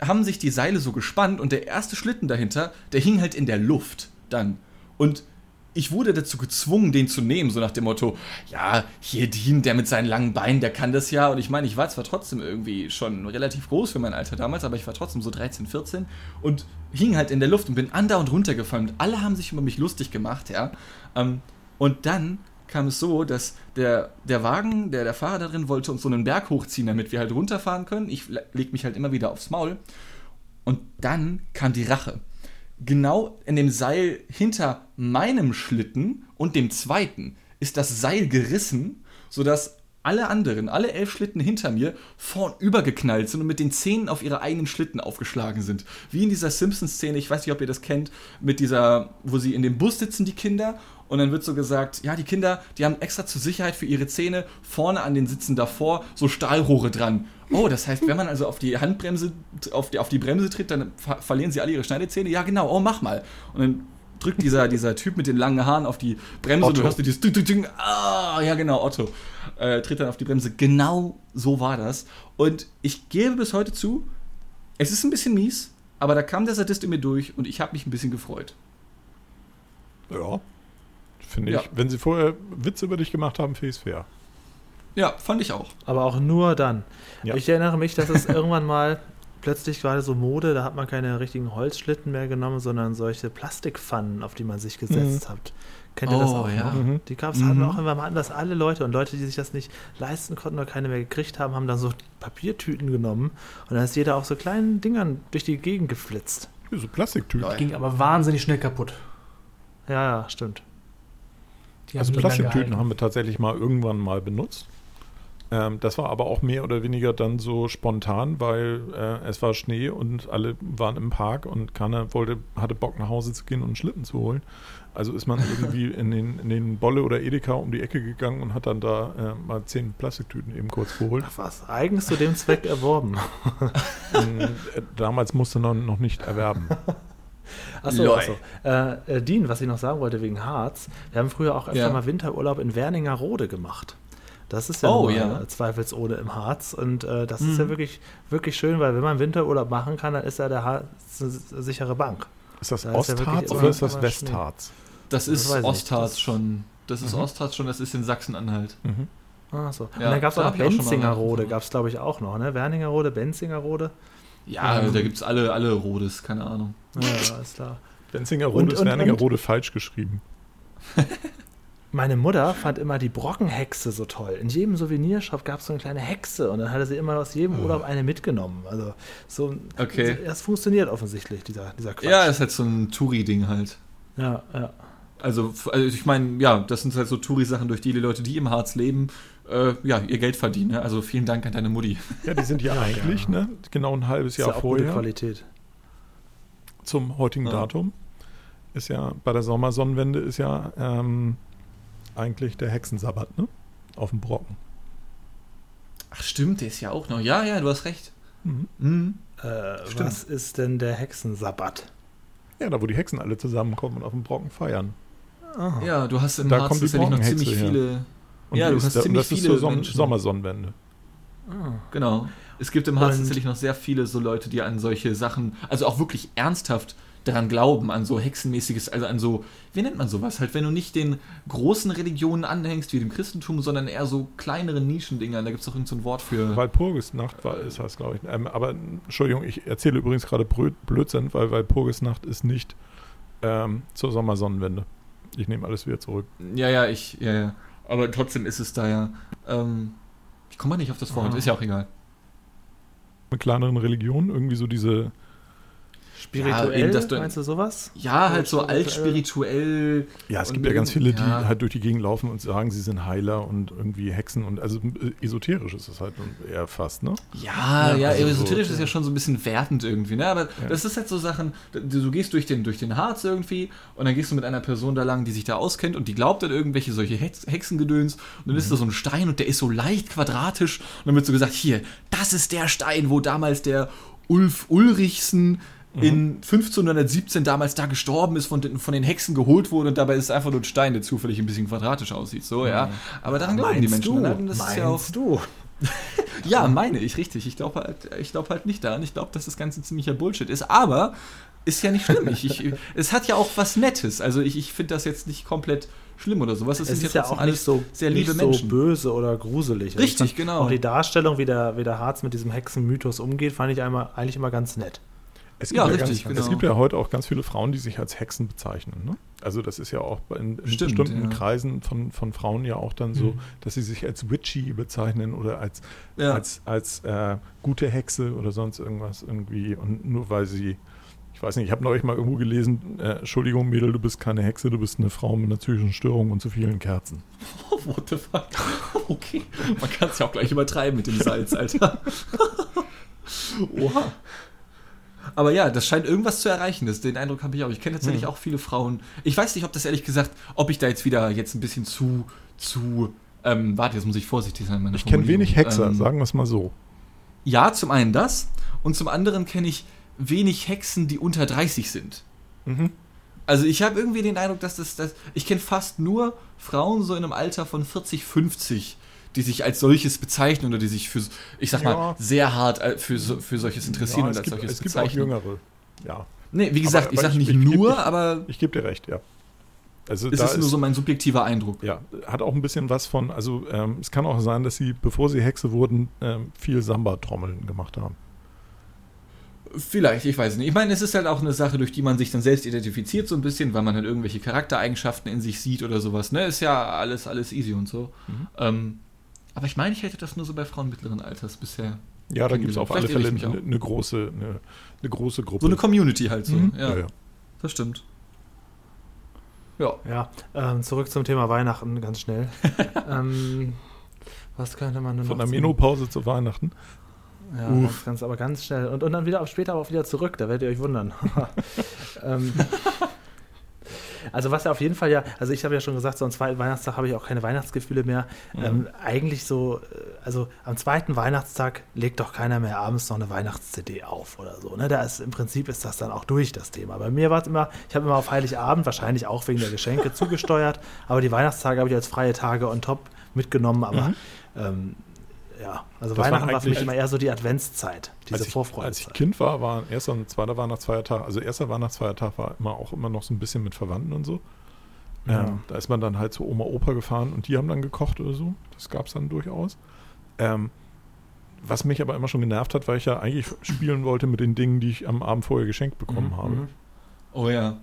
haben sich die Seile so gespannt und der erste Schlitten dahinter, der hing halt in der Luft dann. Und ich wurde dazu gezwungen, den zu nehmen, so nach dem Motto, ja, hier Dean, der mit seinen langen Beinen, der kann das ja. Und ich meine, ich war zwar trotzdem irgendwie schon relativ groß für mein Alter damals, aber ich war trotzdem so 13, 14 und hing halt in der Luft und bin andauernd runtergefallen. Und alle haben sich über mich lustig gemacht, ja. Ähm, und dann kam es so, dass der, der Wagen, der, der Fahrer da drin wollte uns so einen Berg hochziehen, damit wir halt runterfahren können. Ich le- leg mich halt immer wieder aufs Maul. Und dann kam die Rache. Genau in dem Seil hinter meinem Schlitten und dem zweiten ist das Seil gerissen, sodass alle anderen, alle elf Schlitten hinter mir, vornüber geknallt sind und mit den Zähnen auf ihre eigenen Schlitten aufgeschlagen sind. Wie in dieser Simpsons-Szene, ich weiß nicht, ob ihr das kennt, mit dieser, wo sie in dem Bus sitzen, die Kinder, und dann wird so gesagt, ja, die Kinder, die haben extra zur Sicherheit für ihre Zähne vorne an den Sitzen davor so Stahlrohre dran. Oh, das heißt, wenn man also auf die Handbremse, auf die, auf die Bremse tritt, dann ver verlieren sie alle ihre Schneidezähne. Ja, genau, oh, mach mal. Und dann drückt dieser, dieser Typ mit den langen Haaren auf die Bremse und du Otto. hörst du dieses Ding, Ding, Ding. Ah, ja, genau, Otto. Äh, tritt dann auf die Bremse. Genau so war das. Und ich gebe bis heute zu, es ist ein bisschen mies, aber da kam der Sadist in mir durch und ich habe mich ein bisschen gefreut. Ja. Finde ich. Ja. Wenn sie vorher Witze über dich gemacht haben, finde ich es fair. Ja, fand ich auch. aber auch nur dann. Ja. Ich erinnere mich, dass es irgendwann mal plötzlich gerade so Mode, da hat man keine richtigen Holzschlitten mehr genommen, sondern solche Plastikpfannen, auf die man sich gesetzt hat. Kennt ihr das Oh, auch ja. noch? Mhm. Die gab es Mhm. hatten auch immer mal anders. Alle Leute und Leute, die sich das nicht leisten konnten oder keine mehr gekriegt haben, haben dann so Papiertüten genommen und dann ist jeder auf so kleinen Dingern durch die Gegend geflitzt. So Plastiktüten. Ging aber wahnsinnig schnell kaputt. Ja, ja, stimmt. Die Also Plastiktüten haben wir tatsächlich mal irgendwann mal benutzt. Ähm, das war aber auch mehr oder weniger dann so spontan, weil äh, es war Schnee und alle waren im Park und keiner wollte, hatte Bock nach Hause zu gehen und einen Schlitten zu holen. Also ist man irgendwie in den, in den Bolle oder Edeka um die Ecke gegangen und hat dann da äh, mal zehn Plastiktüten eben kurz geholt. Ach was, eigens zu dem Zweck erworben. Ähm, äh, Damals musste man noch nicht erwerben. Achso, Lol. achso. Äh, äh, Dean, was ich noch sagen wollte wegen Harz, wir haben früher auch öfter Ja. mal Winterurlaub in Werningerode gemacht. Das ist ja, Oh, ja. zweifelsohne im Harz und äh, das ist Mhm. ja wirklich, wirklich schön, weil wenn man Winterurlaub machen kann, dann ist ja der Harz eine sichere Bank. Ist das Da ist ja wirklich Ostharz immer- oder ist das Westharz? Das ist ich nicht. Ostharz Das- schon. Das ist Mhm. Ostharz schon, das ist in Sachsen-Anhalt. Mhm. Ah, so. und Ja, dann gab es da auch noch Benzingerode, gab es glaube ich auch noch, ne? Werningerode, Benzingerode. Ja, Ähm. da gibt es alle, alle Rodes, keine Ahnung. Ja, alles klar. Benzingerode Und- ist und- Werningerode falsch geschrieben. Meine Mutter fand immer die Brockenhexe so toll. In jedem Souvenirshop gab es so eine kleine Hexe und dann hatte sie immer aus jedem Oh. Urlaub eine mitgenommen. Also so, Okay. das funktioniert offensichtlich, dieser, dieser Quatsch. Ja, ist halt so ein Touri-Ding halt. ja, ja. Also, also ich meine, ja, das sind halt so Touri-Sachen, durch die die Leute, die im Harz leben, äh, ja, ihr Geld verdienen. Ne? Also vielen Dank an deine Mutti. Ja, die sind ja, Ja, eigentlich, ja. ne? Genau ein halbes Ist ja Jahr auch gute vorher. Qualität. zum heutigen Ja. Datum. Ist ja bei der Sommersonnenwende ist ja ähm, eigentlich der Hexensabbat, ne? Auf dem Brocken. Ach stimmt, der ist ja auch noch. Ja, ja, du hast recht. Mhm. Mhm. Äh, Stimmt. was ist denn der Hexensabbat? Ja, da wo die Hexen alle zusammenkommen und auf dem Brocken feiern. Aha. Ja, du hast im Da Harz tatsächlich noch ziemlich her. viele. Und Ja, du ist hast da, ziemlich das ist viele zur Som Menschen. Sommersonnenwende. Ah. Genau. Es gibt im Harz Und- tatsächlich noch sehr viele so Leute, die an solche Sachen, also auch wirklich ernsthaft daran glauben, an so hexenmäßiges, also an so, wie nennt man sowas? Halt, wenn du nicht den großen Religionen anhängst, wie dem Christentum, sondern eher so kleinere Nischendingern. Da gibt es doch irgend so ein Wort für. Walpurgisnacht war, ist das, glaube ich. Ähm, aber Entschuldigung, ich erzähle übrigens gerade Blödsinn, weil Walpurgisnacht ist nicht ähm, zur Sommersonnenwende. Ich nehme alles wieder zurück. Ja, ja, ich, ja, ja. Aber trotzdem ist es da ja. Ähm, ich komme mal nicht auf das Wort, Ah. ist ja auch egal. Mit kleineren Religionen, irgendwie so diese Spirituell, eben, dass du- meinst du sowas? Ja, halt so Spirituell. altspirituell. Ja, es gibt ja ganz viele, die ja. halt durch die Gegend laufen und sagen, sie sind Heiler und irgendwie Hexen und also äh, esoterisch ist es halt eher fast, ne? Ja, Ja, ja, also so- esoterisch ist ja schon so ein bisschen wertend irgendwie, ne? Aber Ja. das ist halt so Sachen, du, du gehst durch den, durch den Harz irgendwie und dann gehst du mit einer Person da lang, die sich da auskennt und die glaubt an irgendwelche solche Hex Hexengedöns und dann ist da so ein Stein und der ist so leicht quadratisch und dann wird so gesagt, hier, das ist der Stein, wo damals der Ulf Ulrichsen in 1517 damals da gestorben ist, von den, von den Hexen geholt wurde und dabei ist es einfach nur ein Stein, der zufällig ein bisschen quadratisch aussieht. So, ja. Aber daran glauben die Meinst Menschen. du? ne? Das ist ja auch, Meinst du? ja, meine ich, richtig. Ich glaube halt, ich glaub halt nicht daran. Ich glaube, dass das Ganze ziemlicher Bullshit ist. Aber ist ja nicht schlimm. Ich, ich, es hat ja auch was Nettes. Also ich, ich finde das jetzt nicht komplett schlimm oder sowas. Es sind ist ja trotzdem auch nicht so, sehr liebe nicht Menschen. so böse oder gruselig. Also Richtig, ich fand genau. Auch die Darstellung, wie der, wie der Harz mit diesem Hexenmythos umgeht, fand ich einmal, eigentlich immer ganz nett. Es Ja, gibt richtig, ganz, genau. Es gibt ja heute auch ganz viele Frauen, die sich als Hexen bezeichnen. Ne? Also das ist ja auch in, in Stimmt, bestimmten ja. Kreisen von, von Frauen ja auch dann so, Mhm. dass sie sich als Witchy bezeichnen oder als, Ja. als, als äh, gute Hexe oder sonst irgendwas irgendwie. Und nur weil sie, ich weiß nicht, ich habe neulich mal irgendwo gelesen, äh, Entschuldigung Mädel, du bist keine Hexe, du bist eine Frau mit einer psychischen Störung und zu vielen Kerzen. What the fuck? Okay. Man kann es ja auch gleich übertreiben mit dem Salz, Alter. Oha. Aber ja, das scheint irgendwas zu erreichen. Das, den Eindruck habe ich auch. Ich kenne tatsächlich Hm. auch viele Frauen. Ich weiß nicht, ob das ehrlich gesagt, ob ich da jetzt wieder jetzt ein bisschen zu, zu, ähm, warte, jetzt muss ich vorsichtig sein. Ich kenne wenig Hexer, Ähm, sagen wir es mal so. Ja, zum einen das. Und zum anderen kenne ich wenig Hexen, die unter 30 sind. Mhm. Also ich habe irgendwie den Eindruck, dass das, das ich kenne fast nur Frauen so in einem Alter von 40, 50, die sich als solches bezeichnen oder die sich für, ich sag mal, Ja. sehr hart äh, für, für solches interessieren Ja, und als gibt, solches es gibt auch bezeichnen. Jüngere. Ja, Nee, wie gesagt, Aber- ich sage ich- nicht ich- nur, ich- aber ich gebe dir recht, ja. Also es ist nur so mein subjektiver Eindruck. Ja, hat auch ein bisschen was von, also ähm, es kann auch sein, dass sie, bevor sie Hexe wurden, ähm, viel Samba-Trommeln gemacht haben. Vielleicht, ich weiß nicht. Ich meine, es ist halt auch eine Sache, durch die man sich dann selbst identifiziert so ein bisschen, weil man halt irgendwelche Charaktereigenschaften in sich sieht oder sowas. Ne, ist ja alles, alles easy und so. Mhm. Ähm, aber ich meine, ich hätte das nur so bei Frauen mittleren Alters bisher. Ja, da gibt es auf alle Fälle eine, eine, große, eine, eine große Gruppe. So eine Community halt so. Mhm. Ja, ja, ja. das stimmt. Ja. Ja, ähm, zurück zum Thema Weihnachten ganz schnell. ähm, was könnte man denn Von noch der Menopause zu Weihnachten. Ja, ganz, ganz, aber ganz schnell. Und, und dann wieder später aber auch wieder zurück, da werdet ihr euch wundern. ähm, also was ja auf jeden Fall ja, also ich habe ja schon gesagt, so am zweiten Weihnachtstag habe ich auch keine Weihnachtsgefühle mehr. Mhm. Ähm, eigentlich so, äh, also am zweiten Weihnachtstag legt doch keiner mehr abends noch eine Weihnachts-CD auf oder so. Ne? Da ist im Prinzip ist das dann auch durch das Thema. Bei mir war es immer, ich habe immer auf Heiligabend, wahrscheinlich auch wegen der Geschenke zugesteuert, aber die Weihnachtstage habe ich als freie Tage on top mitgenommen, aber Mhm. ähm, ja, also Das Weihnachten war für mich immer eher so die Adventszeit, diese als ich, als ich. Kind war, war erster und zweiter Weihnachtsfeiertag, also erster Weihnachtsfeiertag war immer auch immer noch so ein bisschen mit Verwandten und so. Ja. Ähm, da ist man dann halt zu Oma, Opa gefahren und die haben dann gekocht oder so. Das gab es dann durchaus. Ähm, was mich aber immer schon genervt hat, weil ich ja eigentlich spielen wollte mit den Dingen, die ich am Abend vorher geschenkt bekommen Mhm, habe. mhm. Oh ja.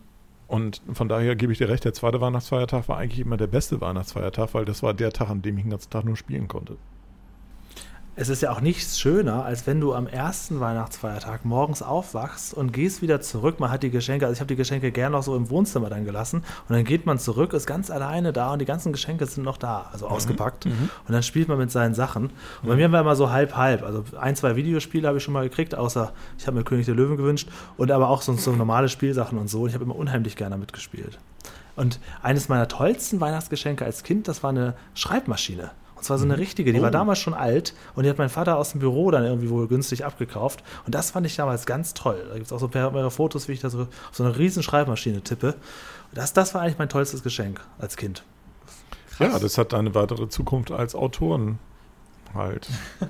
Und von daher gebe ich dir recht, der zweite Weihnachtsfeiertag war eigentlich immer der beste Weihnachtsfeiertag, weil das war der Tag, an dem ich den ganzen Tag nur spielen konnte. Es ist ja auch nichts schöner, als wenn du am ersten Weihnachtsfeiertag morgens aufwachst und gehst wieder zurück. Man hat die Geschenke, also ich habe die Geschenke gern noch so im Wohnzimmer dann gelassen und dann geht man zurück, ist ganz alleine da und die ganzen Geschenke sind noch da, also ausgepackt. Und dann spielt man mit seinen Sachen. Und bei mir war immer so halb halb. Also ein, zwei Videospiele habe ich schon mal gekriegt, außer ich habe mir König der Löwen gewünscht und aber auch sonst so normale Spielsachen und so. Und ich habe immer unheimlich gerne mitgespielt. Und eines meiner tollsten Weihnachtsgeschenke als Kind, das war eine Schreibmaschine. Und zwar so eine richtige, die war Oh. damals schon alt und die hat mein Vater aus dem Büro dann irgendwie wohl günstig abgekauft. Und das fand ich damals ganz toll. Da gibt es auch so mehrere Fotos, wie ich da so auf so eine riesen Schreibmaschine tippe. Und das, das war eigentlich mein tollstes Geschenk als Kind. Ja, das hat eine weitere Zukunft als Autoren halt.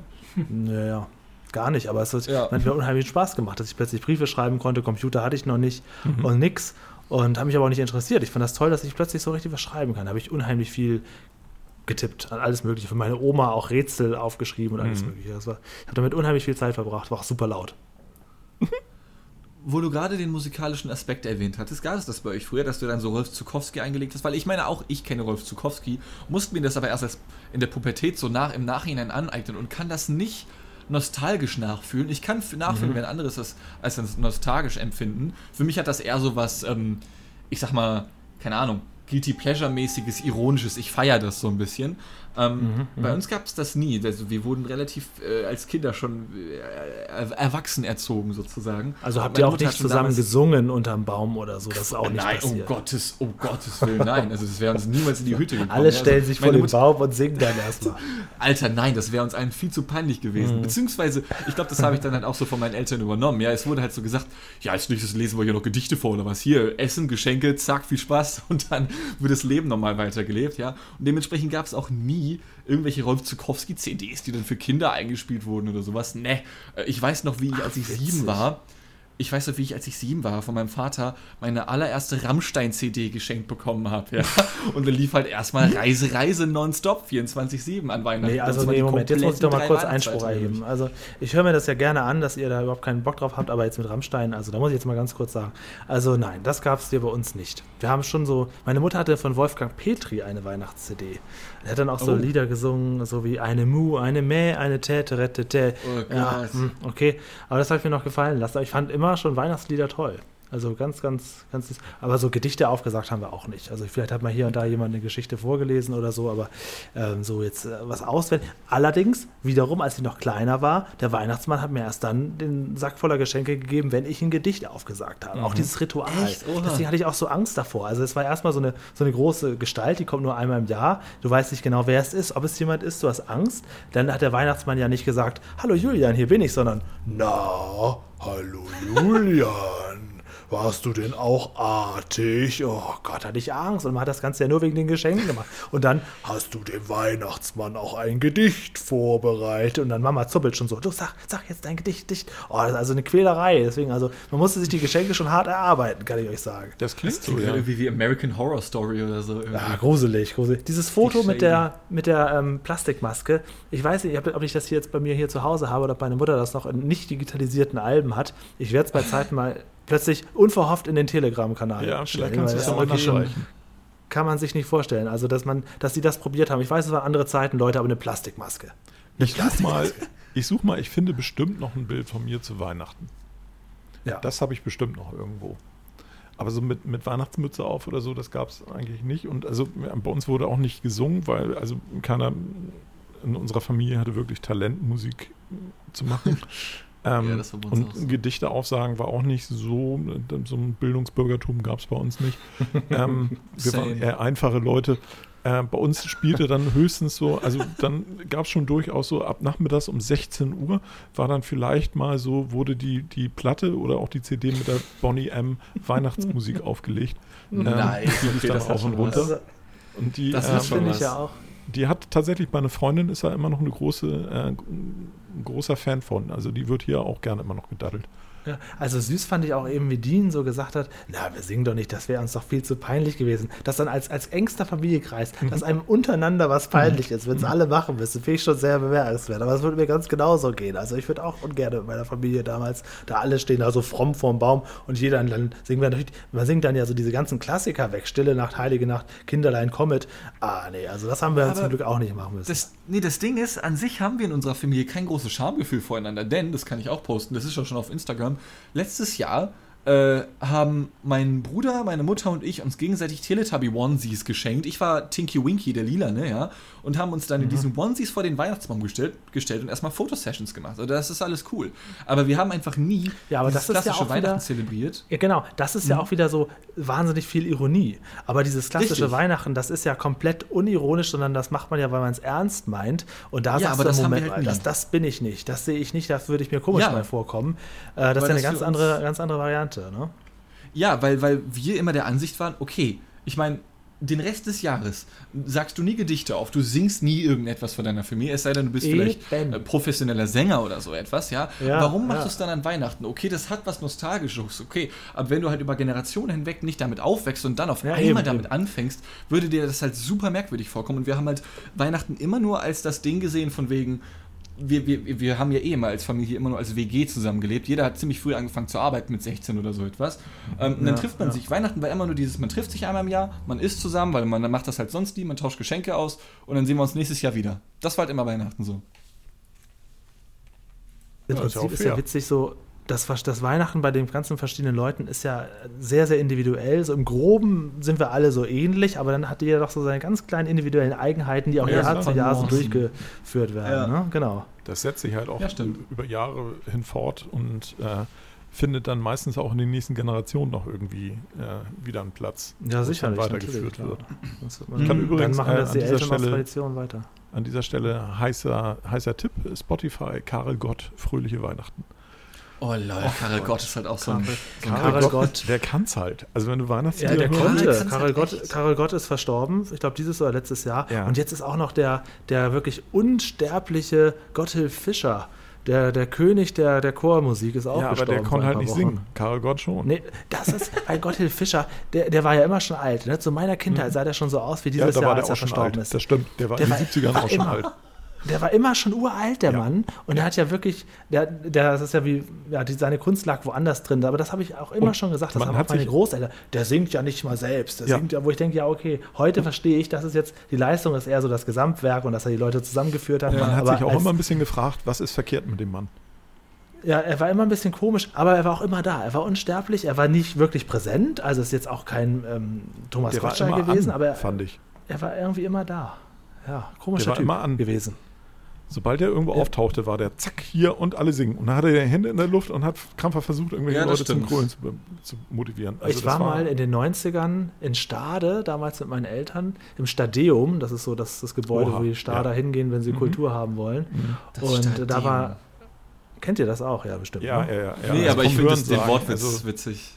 Naja, gar nicht, aber es hat, Ja. hat mir unheimlich Spaß gemacht, dass ich plötzlich Briefe schreiben konnte. Computer hatte ich noch nicht und nix. Und habe mich aber auch nicht interessiert. Ich fand das toll, dass ich plötzlich so richtig was schreiben kann. Da habe ich unheimlich viel getippt, an alles Mögliche. Für meine Oma auch Rätsel aufgeschrieben und alles Mhm. Mögliche. Das war, ich habe damit unheimlich viel Zeit verbracht, war auch super laut. Wo du gerade den musikalischen Aspekt erwähnt hattest, gab es das bei euch früher, dass du dann so Rolf Zukowski eingelegt hast? Weil ich meine, auch ich kenne Rolf Zukowski, musste mir das aber erst als in der Pubertät so nach, im Nachhinein aneignen und kann das nicht nostalgisch nachfühlen. Ich kann nachfühlen, wenn anderes das als nostalgisch empfinden. Für mich hat das eher so was, ähm, ich sag mal, keine Ahnung, Guilty Pleasure-mäßiges, ironisches. Ich feiere das so ein bisschen. Ähm, bei uns gab es das nie. Also wir wurden relativ äh, als Kinder schon äh, er- erwachsen erzogen sozusagen. Also habt ihr auch Mutter nicht zusammen gesungen unterm Baum oder so? Das ist auch nicht nein, passiert. um Gottes, um Gottes Willen, nein. Also das wäre uns niemals in die Hütte gekommen. Alle Also stellen sich vor den Mutter- Baum und singen dann erstmal. Alter, nein, das wäre uns allen viel zu peinlich gewesen. Beziehungsweise, ich glaube, das habe ich dann halt auch so von meinen Eltern übernommen. Ja, es wurde halt so gesagt, ja, als nächstes lesen wir hier noch Gedichte vor oder was. Hier, Essen, Geschenke, zack, viel Spaß. Und dann wird das Leben nochmal weitergelebt, ja. Und dementsprechend gab es auch nie irgendwelche Rolf Zukowski-CDs, die dann für Kinder eingespielt wurden oder sowas. Ne, ich weiß noch, wie ich, als ich witzig. sieben war, ich weiß noch, wie ich, als ich sieben war, von meinem Vater meine allererste Rammstein-CD geschenkt bekommen habe. Ja? Und dann lief halt erstmal Reise, Reise nonstop, 24-7 an Weihnachten. Nee, also nee, Moment, jetzt muss ich doch mal kurz Einspruch erheben. Also ich höre mir das ja gerne an, dass ihr da überhaupt keinen Bock drauf habt, aber jetzt mit Rammstein, also da muss ich jetzt mal ganz kurz sagen. Also nein, das gab es dir bei uns nicht. Wir haben schon so, meine Mutter hatte von Wolfgang Petri eine Weihnachts-CD. Er hat dann auch so Oh. Lieder gesungen, so wie eine Mu, eine Mäh, eine Tä, Rette, Tä. Oh Ja, hm, okay, aber das hat mir noch gefallen lassen. Ich fand immer schon Weihnachtslieder toll. Also ganz, ganz, ganz. Aber so Gedichte aufgesagt haben wir auch nicht. Also vielleicht hat mal hier und da jemand eine Geschichte vorgelesen oder so, aber ähm, so jetzt äh, was auswendig. Allerdings, wiederum, als ich noch kleiner war, der Weihnachtsmann hat mir erst dann den Sack voller Geschenke gegeben, wenn ich ein Gedicht aufgesagt habe. Auch dieses Ritual. Deswegen hatte ich auch so Angst davor. Also es war erstmal so eine, so eine große Gestalt, die kommt nur einmal im Jahr. Du weißt nicht genau, wer es ist, ob es jemand ist, du hast Angst. Dann hat der Weihnachtsmann ja nicht gesagt, hallo Julian, hier bin ich, sondern, na, hallo Julian. Warst du denn auch artig? Oh Gott, hatte ich Angst. Und man hat das Ganze ja nur wegen den Geschenken gemacht. Und dann hast du dem Weihnachtsmann auch ein Gedicht vorbereitet. Und dann Mama zuppelt schon so, du sag, sag jetzt dein Gedicht, Dicht. Oh, das ist also eine Quälerei. Deswegen, also man musste sich die Geschenke schon hart erarbeiten, kann ich euch sagen. Das klingt so, ja. irgendwie wie American Horror Story oder so. irgendwie. Ja, gruselig, gruselig. Dieses Foto Richtig mit der, mit der ähm, Plastikmaske, ich weiß nicht, ob ich das hier jetzt bei mir hier zu Hause habe oder ob meine Mutter das noch in nicht digitalisierten Alben hat. Ich werde es bei Zeiten mal plötzlich unverhofft in den Telegram-Kanal Ja, vielleicht kannst du es ja das mal nachreichen. Kann man sich nicht vorstellen. Also, dass man, dass sie das probiert haben. Ich weiß, es waren andere Zeiten, Leute, aber eine Plastikmaske. Ich such mal, ich mal, ich finde bestimmt noch ein Bild von mir zu Weihnachten. Ja. Das habe ich bestimmt noch irgendwo. Aber so mit, mit Weihnachtsmütze auf oder so, das gab es eigentlich nicht. Und also bei uns wurde auch nicht gesungen, weil also keiner in unserer Familie hatte wirklich Talent, Musik zu machen. ähm, Ja, das war bei uns und auch so. Gedichte aufsagen war auch nicht so, so ein Bildungsbürgertum gab es bei uns nicht. ähm, wir waren eher einfache Leute. Äh, bei uns spielte dann höchstens so, also dann gab es schon durchaus so ab nachmittags um 16 Uhr war dann vielleicht mal so, wurde die, die Platte oder auch die CD mit der Bonnie M Weihnachtsmusik aufgelegt. Ähm, Nice, die lief okay, dann auch und runter. Und die, Das ähm, finde ich ja auch. Die hat tatsächlich, meine Freundin ist ja immer noch eine große, äh, ein großer Fan von. Also die wird hier auch gerne immer noch gedaddelt. Ja, also süß fand ich auch eben, wie Dean so gesagt hat, na, wir singen doch nicht, das wäre uns doch viel zu peinlich gewesen. Dass dann als, als engster Familienkreis, dass einem untereinander was peinlich ist, wenn es alle machen müssen, finde ich schon sehr bemerkenswert. Aber es würde mir ganz genauso gehen. Also ich würde auch ungern mit meiner Familie damals, da alle stehen da so fromm vorm Baum und jeder dann singen wir natürlich, man singt dann ja so diese ganzen Klassiker weg, Stille Nacht, Heilige Nacht, Kinderlein kommet. Ah, nee, also das haben wir Aber zum Glück auch nicht machen müssen. Das, nee, das Ding ist, an sich haben wir in unserer Familie kein großes Schamgefühl voreinander, denn, das kann ich auch posten, das ist ja schon auf Instagram, letztes Jahr äh, haben mein Bruder, meine Mutter und ich uns gegenseitig Teletubby-Onesies geschenkt. Ich war Tinky Winky, der Lila, ne, ja, und haben uns dann Mhm. in diesen Onesies vor den Weihnachtsbaum gestellt, gestellt und erstmal Fotosessions gemacht. Also das ist alles cool. Aber wir haben einfach nie Ja, aber das ist ja klassische auch wieder- Weihnachten zelebriert. Ja, genau. Das ist ja auch wieder so wahnsinnig viel Ironie. Aber dieses klassische Richtig. Weihnachten, das ist ja komplett unironisch, sondern das macht man ja, weil man es ernst meint. Und da Ja, aber das haben wir Moment halt nie. das, das bin ich nicht. Das sehe ich nicht, das würde ich mir komisch Ja. mal vorkommen. Äh, das ist ja eine ganz andere, ganz andere Variante. Ne? Ja, weil, weil wir immer der Ansicht waren, okay, ich meine, den Rest des Jahres sagst du nie Gedichte auf, du singst nie irgendetwas von deiner Familie, es sei denn, du bist Eben. vielleicht äh, professioneller Sänger oder so etwas, ja. Ja, Warum machst ja. du es dann an Weihnachten? Okay, das hat was Nostalgisches, okay, aber wenn du halt über Generationen hinweg nicht damit aufwächst und dann auf Ja, einmal eben, damit eben. anfängst, würde dir das halt super merkwürdig vorkommen. Und wir haben halt Weihnachten immer nur als das Ding gesehen, von wegen, wir, wir, wir haben ja eh mal als Familie immer nur als WG zusammengelebt. Jeder hat ziemlich früh angefangen zu arbeiten mit 16 oder so etwas. Ähm, und dann Ja, trifft man ja. sich. Weihnachten war immer nur dieses, man trifft sich einmal im Jahr, man isst zusammen, weil man dann macht das halt sonst nie, man tauscht Geschenke aus und dann sehen wir uns nächstes Jahr wieder. Das war halt immer Weihnachten so. Im Ja, ist ja Prinzip ist ja witzig so, das, das Weihnachten bei den ganzen verschiedenen Leuten ist ja sehr, sehr individuell. So im Groben sind wir alle so ähnlich, aber dann hat jeder doch so seine ganz kleinen individuellen Eigenheiten, die auch Ja, Jahr zu Jahr so durchgeführt werden. Ja. Ne? Genau. Das setzt sich halt auch Ja, über Jahre hinfort und äh, findet dann meistens auch in den nächsten Generationen noch irgendwie äh, wieder einen Platz. Ja, dann sicherlich. weitergeführt wird. Das, kann dann übrigens, machen äh, das an die dieser Eltern aus Stelle- Tradition weiter. An dieser Stelle heißer, heißer Tipp, Spotify, Karel Gott, fröhliche Weihnachten. Oh lol, Karel Gott ist halt auch so ein. So ein Karel Gott. Der kann's halt. Also wenn du Ja, Weihnachtslieder der Karel konnte. kann's Karel halt Gott, echt. Karel Gott ist verstorben. Ich glaube, dieses oder letztes Jahr. Ja. Und jetzt ist auch noch der, der wirklich unsterbliche Gotthilf Fischer. Der, der König der, der Chormusik ist auch ja, aber gestorben. der vor konnte halt nicht Wochen. singen. Karel Gott schon. Nee, das ist, weil Gotthilf Fischer, der, der war ja immer schon alt. Ne? Zu meiner Kindheit sah der schon so aus wie Mhm. ja, dieses da Jahr, war der als auch er schon verstorben alt. ist. Das stimmt. Der war Der in den 70ern war auch schon immer- alt. Der war immer schon uralt, der Ja. Mann. Und er hat ja wirklich, der, der, das ist ja wie, ja, die, seine Kunst lag woanders drin. Aber das habe ich auch immer Und schon gesagt. Das haben auch meine Großeltern. Der singt ja nicht mal selbst. Der Ja. singt ja, wo ich denke, ja, okay, heute verstehe ich, dass es jetzt, die Leistung ist eher so das Gesamtwerk und dass er die Leute zusammengeführt hat. Man hat sich auch immer ein bisschen gefragt, was ist verkehrt mit dem Mann? ja, er war immer ein bisschen komisch, aber er war auch immer da. Er war unsterblich, er war nicht wirklich präsent. Also ist jetzt auch kein ähm, Thomas Gottschalk gewesen, an, aber er, fand ich. er war irgendwie immer da. Ja, komischer Der war Typ immer an. gewesen. Sobald er irgendwo Ja. auftauchte, war der zack hier und alle singen. Und dann hatte er die Hände in der Luft und hat krampfhaft versucht, irgendwelche Ja, Leute zum stimmt. Grölen zu, zu motivieren. Also ich das war, mal in den 90ern in Stade, damals mit meinen Eltern, im Stadeum. Das ist so das, das Gebäude, Oha, wo die Stader ja. hingehen, wenn sie Mhm. Kultur haben wollen. Das und Stadion. da war. Kennt ihr das auch? Ja, bestimmt. Ja, ne? ja, ja. ja. nee, Also aber ich finde den Wortwitz also witzig.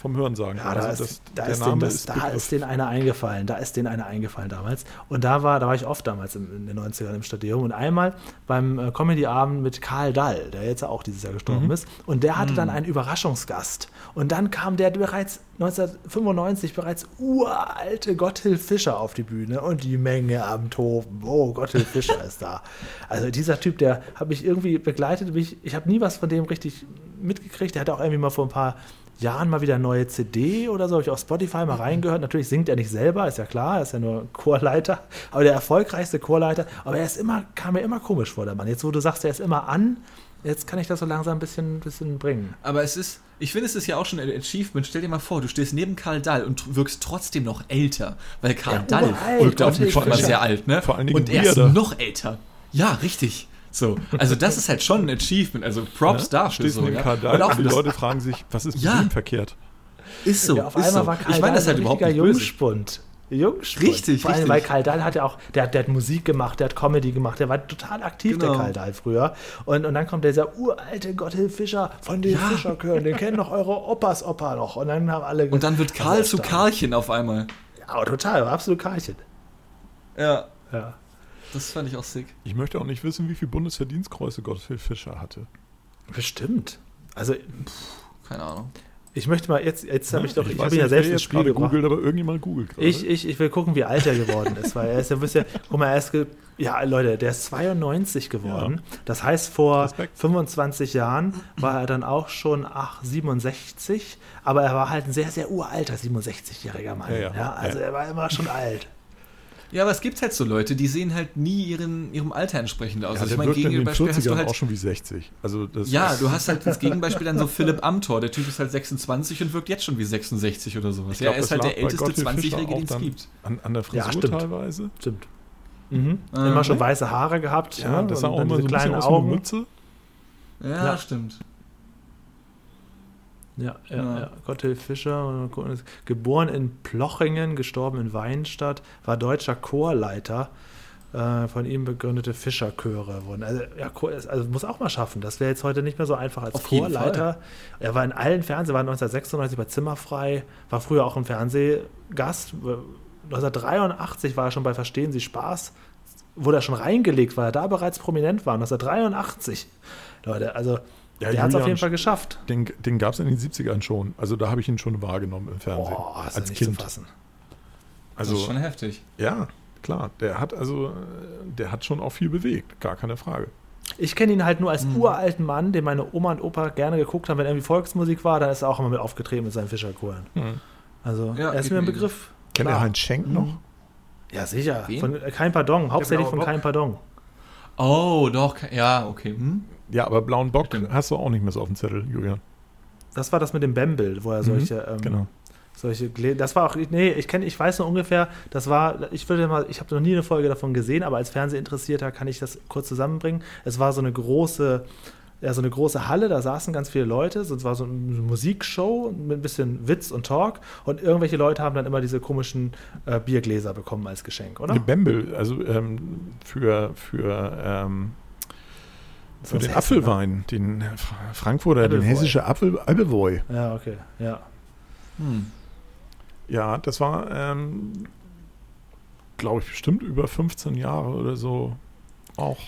Vom Hörensagen. Ja, da, Also ist, da, ist, Name das, ist da ist denen einer eingefallen. Da ist denen einer eingefallen damals. Und da war, da war ich oft damals im, in den 90ern im Stadion. Und einmal beim äh, Comedy-Abend mit Karl Dall, der jetzt auch dieses Jahr gestorben Mhm. ist. Und der hatte dann einen Überraschungsgast. Und dann kam der bereits 1995 bereits uralte Gotthilf Fischer auf die Bühne und die Menge am Toben. Oh, Gotthilf Fischer ist da. Also dieser Typ, der hat mich irgendwie begleitet. Mich, ich habe nie was von dem richtig mitgekriegt. Der hatte auch irgendwie mal vor ein paar Jahren mal wieder eine neue CD oder so, habe ich auf Spotify mal reingehört. Natürlich singt er nicht selber, ist ja klar, er ist ja nur Chorleiter, aber der erfolgreichste Chorleiter. Aber er ist immer, kam mir immer komisch vor, der Mann. Jetzt, wo du sagst, er ist immer an, jetzt kann ich das so langsam ein bisschen, bisschen bringen. Aber es ist, ich finde, es ist ja auch schon ein Achievement. Stell dir mal vor, du stehst neben Karl Dall und wirkst trotzdem noch älter. Weil Karl Ja, Dall wirkte auf mich schon mal Fischer. sehr alt, ne? Vor allen Dingen und er ist noch älter. Ja, richtig. So, also das ist halt schon ein Achievement. Also Props dafür. Stehst So, neben ja. Karl Dahl Und auch die das Leute fragen sich, was ist mit Ja. ihm verkehrt? ist so. ja, auf ist einmal so. war Karl ich meine das halt ein überhaupt richtiger nicht böse. Jungspund. Jungspund. Richtig, Vor allem, richtig. weil Karl Dahl hat ja auch, der, hat- der hat Musik gemacht, der hat Comedy gemacht, der war total aktiv, Genau. der Karl Dahl früher. Und, und dann kommt dieser uralte Gotthilf Fischer von den Ja. Fischerchören, den kennen doch eure Opas Opa noch. Und dann haben alle Und dann wird Karl zu Karlchen auf einmal. Ja, aber total, absolut Karlchen. Ja, Ja. Das fand ich auch sick. Ich möchte auch nicht wissen, wie viele Bundesverdienstkreuze Gottfried Fischer hatte. Bestimmt. Also, Keine Ahnung. ich möchte mal, jetzt, jetzt habe ich doch, ich, weiß habe ja nicht, selbst ins Spiel gebracht. googelt, aber irgendjemand googelt gerade. Ich, ich, ich will gucken, wie alt er geworden ist, weil er ist ja, wisst ihr, guck mal, er ist, ge ja, Leute, der ist 92 geworden. Das heißt, vor Respekt. 25 Jahren war er dann auch schon ach, 67, aber er war halt ein sehr, sehr uralter 67-jähriger Mann. Ja, Ja, ja. also Ja. er war immer schon alt. Ja, aber es gibt halt so Leute, die sehen halt nie ihren, ihrem Alter entsprechend aus. ja, also ich meine, Gegenbeispiel hast du 40ern halt auch schon wie 60. Also das Ja, du hast halt als Gegenbeispiel dann so Philipp Amthor. Der Typ ist halt 26 und wirkt jetzt schon wie 66 oder sowas. Ich glaub, ja, er ist das halt der bei älteste Gottfried 20-Jährige, Fischer den es auch dann gibt. An, an der Ja, Frisur stimmt. teilweise. Stimmt. Mhm. Immer schon weiße Haare gehabt. Ja, das sah auch immer so diese ein bisschen kleinen aus wie eine Augen. Mütze. Ja, Ja. stimmt. Ja, ja, Ja. ja. Gotthilf Fischer, geboren in Plochingen, gestorben in Weinstadt, war deutscher Chorleiter. Äh, von ihm begründete Fischerchöre wurden. Also, ja, also muss auch mal schaffen. Das wäre jetzt heute nicht mehr so einfach als Auf Chorleiter. Er war in allen Fernsehen, war 1996 bei Zimmerfrei, war früher auch im Fernsehgast. 1983 war er schon bei Verstehen Sie Spaß, wurde er schon reingelegt, weil er da bereits prominent war. 1983. Leute, also Ja, der hat es auf jeden Fall geschafft. Den, den gab es in den 70ern schon. Also da habe ich ihn schon wahrgenommen im Fernsehen. Boah, ist als nicht Kind. zu fassen. Also das ist schon heftig. ja, klar. Der hat also, äh, der hat schon auch viel bewegt. Gar keine Frage. Ich kenne ihn halt nur als Mhm. uralten Mann, den meine Oma und Opa gerne geguckt haben, wenn irgendwie Volksmusik war, dann ist er auch immer mit aufgetreten mit seinen Fischerchören. Also, Ja, er ist mir ein Begriff. Kennt er Heinz Schenk noch? Ja, sicher. Wen? Von äh, Kein Pardon, hauptsächlich von Bock? Kein Pardon. Oh, doch. Ja, okay. Hm? Ja, aber blauen Bock hast du auch nicht mehr so auf dem Zettel, Julian. Das war das mit dem Bamble, wo er Mhm, solche, ähm, genau. solche das war auch, nee, ich kenne, ich weiß nur ungefähr, das war, ich würde mal, ich habe noch nie eine Folge davon gesehen, aber als Fernsehinteressierter kann ich das kurz zusammenbringen. Es war so eine große, ja, so eine große Halle, da saßen ganz viele Leute, es war so eine Musikshow mit ein bisschen Witz und Talk und irgendwelche Leute haben dann immer diese komischen äh, Biergläser bekommen als Geschenk, oder? Eine Bembel, also ähm, für, für, ähm, für den Hessen, Apfelwein, den Fra- Frankfurter, den Appleboy. hessische Apfel, Appleboy. Ne? Ja, okay, ja. Hm. Ja, das war, ähm, glaube ich, bestimmt über 15 Jahre oder so auch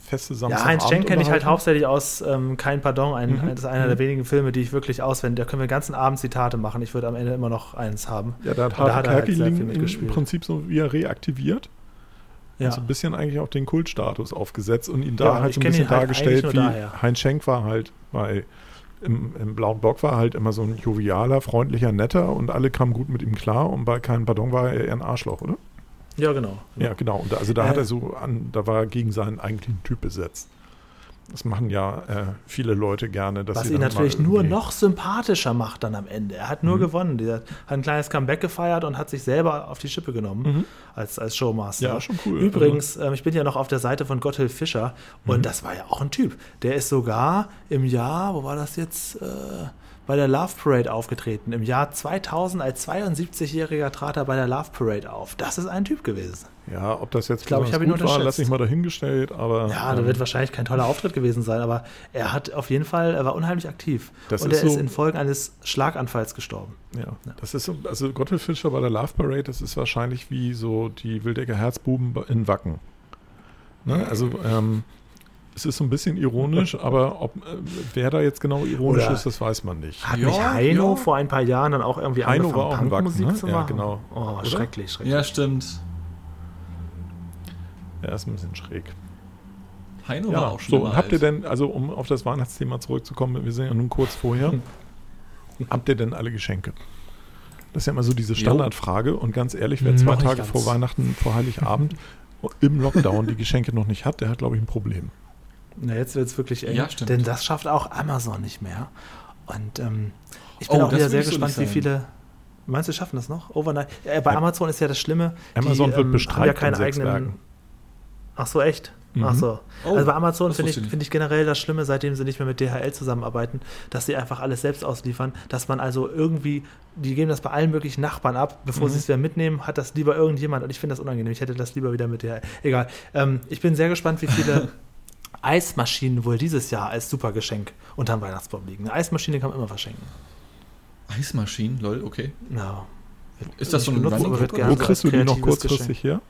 feste Ja, Samstagabend. Heinz Schenk kenne ich halt hauptsächlich aus ähm, Kein Pardon. Ein, Mhm. Das ist einer Mhm. der wenigen Filme, die ich wirklich auswendig. Da können wir den ganzen Abend Zitate machen. Ich würde am Ende immer noch eins haben. Ja, da hat da hat er halt sehr viel Kerkeling im mitgespielt. Prinzip so wieder reaktiviert. Ja. So ein bisschen eigentlich auch den Kultstatus aufgesetzt und ihn da Ja, halt so ein bisschen halt dargestellt, eigentlich wie nur daher. Heinz Schenk war halt bei im, im Blauen Bock war halt immer so ein jovialer, freundlicher, netter und alle kamen gut mit ihm klar und bei keinem Pardon war er eher ein Arschloch, oder? ja, genau. Ja, genau. Und da, also da Äh. hat er so an, da war er gegen seinen eigentlichen Typ besetzt. Das machen ja äh, viele Leute gerne. Was ihn natürlich nur noch sympathischer macht dann am Ende. Er hat nur Mhm. gewonnen. Der hat ein kleines Comeback gefeiert und hat sich selber auf die Schippe genommen Mhm. als, als Showmaster. Ja, schon cool. Übrigens, ähm, ich bin ja noch auf der Seite von Gotthilf Fischer und Mhm. das war ja auch ein Typ. Der ist sogar im Jahr, wo war das jetzt? Äh, bei der Love Parade aufgetreten. Im Jahr 2000 als 72-Jähriger trat er bei der Love Parade auf. Das ist ein Typ gewesen. Ja, ob das jetzt Ich glaube, ich habe ihn gut war, lasse ich mal dahingestellt, aber Ja, da ähm, wird wahrscheinlich kein toller Auftritt gewesen sein, aber er hat auf jeden Fall, er war unheimlich aktiv. Das und ist er ist so- in Folge eines Schlaganfalls gestorben. Ja, das ist so, also Gottfried Fischer bei der Love Parade, das ist wahrscheinlich wie so die Wildecker Herzbuben in Wacken. Ne? Also ähm, es ist so ein bisschen ironisch, aber ob, äh, wer da jetzt genau ironisch Oder- ist, das weiß man nicht. Hat Ja, nicht Heino ja. vor ein paar Jahren dann auch irgendwie Heino angefangen, war auch ein Wacken, Punkmusik ne? zu Ja, machen? genau. Oh, Oder? schrecklich, schrecklich. Ja, stimmt. Er ist ein bisschen schräg. Heino war Ja, auch schon so, und habt ihr denn, also um auf das Weihnachtsthema zurückzukommen, wir sind ja nun kurz vorher, habt ihr denn alle Geschenke? Das ist ja immer so diese Standardfrage und ganz ehrlich, wer zwei Tage ganz. vor Weihnachten, vor Heiligabend im Lockdown die Geschenke noch nicht hat, der hat, glaube ich, ein Problem. Na, jetzt wird es wirklich eng, Ja, stimmt. denn das schafft auch Amazon nicht mehr. Und ähm, ich bin Oh, auch wieder sehr so gespannt, nicht wie viele. Meinst du, schaffen das noch? Overnight? Ja, bei Ja. Amazon ist ja das Schlimme. Amazon die, wird ähm, bestreikt haben ja keine eigenen. Werken. Ach so, echt? Mhm. Ach so. Oh, also bei Amazon finde ich, find ich generell das Schlimme, seitdem sie nicht mehr mit DHL zusammenarbeiten, dass sie einfach alles selbst ausliefern, dass man also irgendwie, die geben das bei allen möglichen Nachbarn ab, bevor Mhm. sie es wieder mitnehmen, hat das lieber irgendjemand und ich finde das unangenehm. Ich hätte das lieber wieder mit DHL. Egal. Ähm, ich bin sehr gespannt, wie viele Eismaschinen wohl dieses Jahr als super Geschenk unterm Weihnachtsbaum liegen. Eine Eismaschine kann man immer verschenken. Eismaschinen, lol, okay. Ja. Ist das so ein Benutzt, Running aber wird Gag gerne Wo so kriegst du die noch kurzfristig her?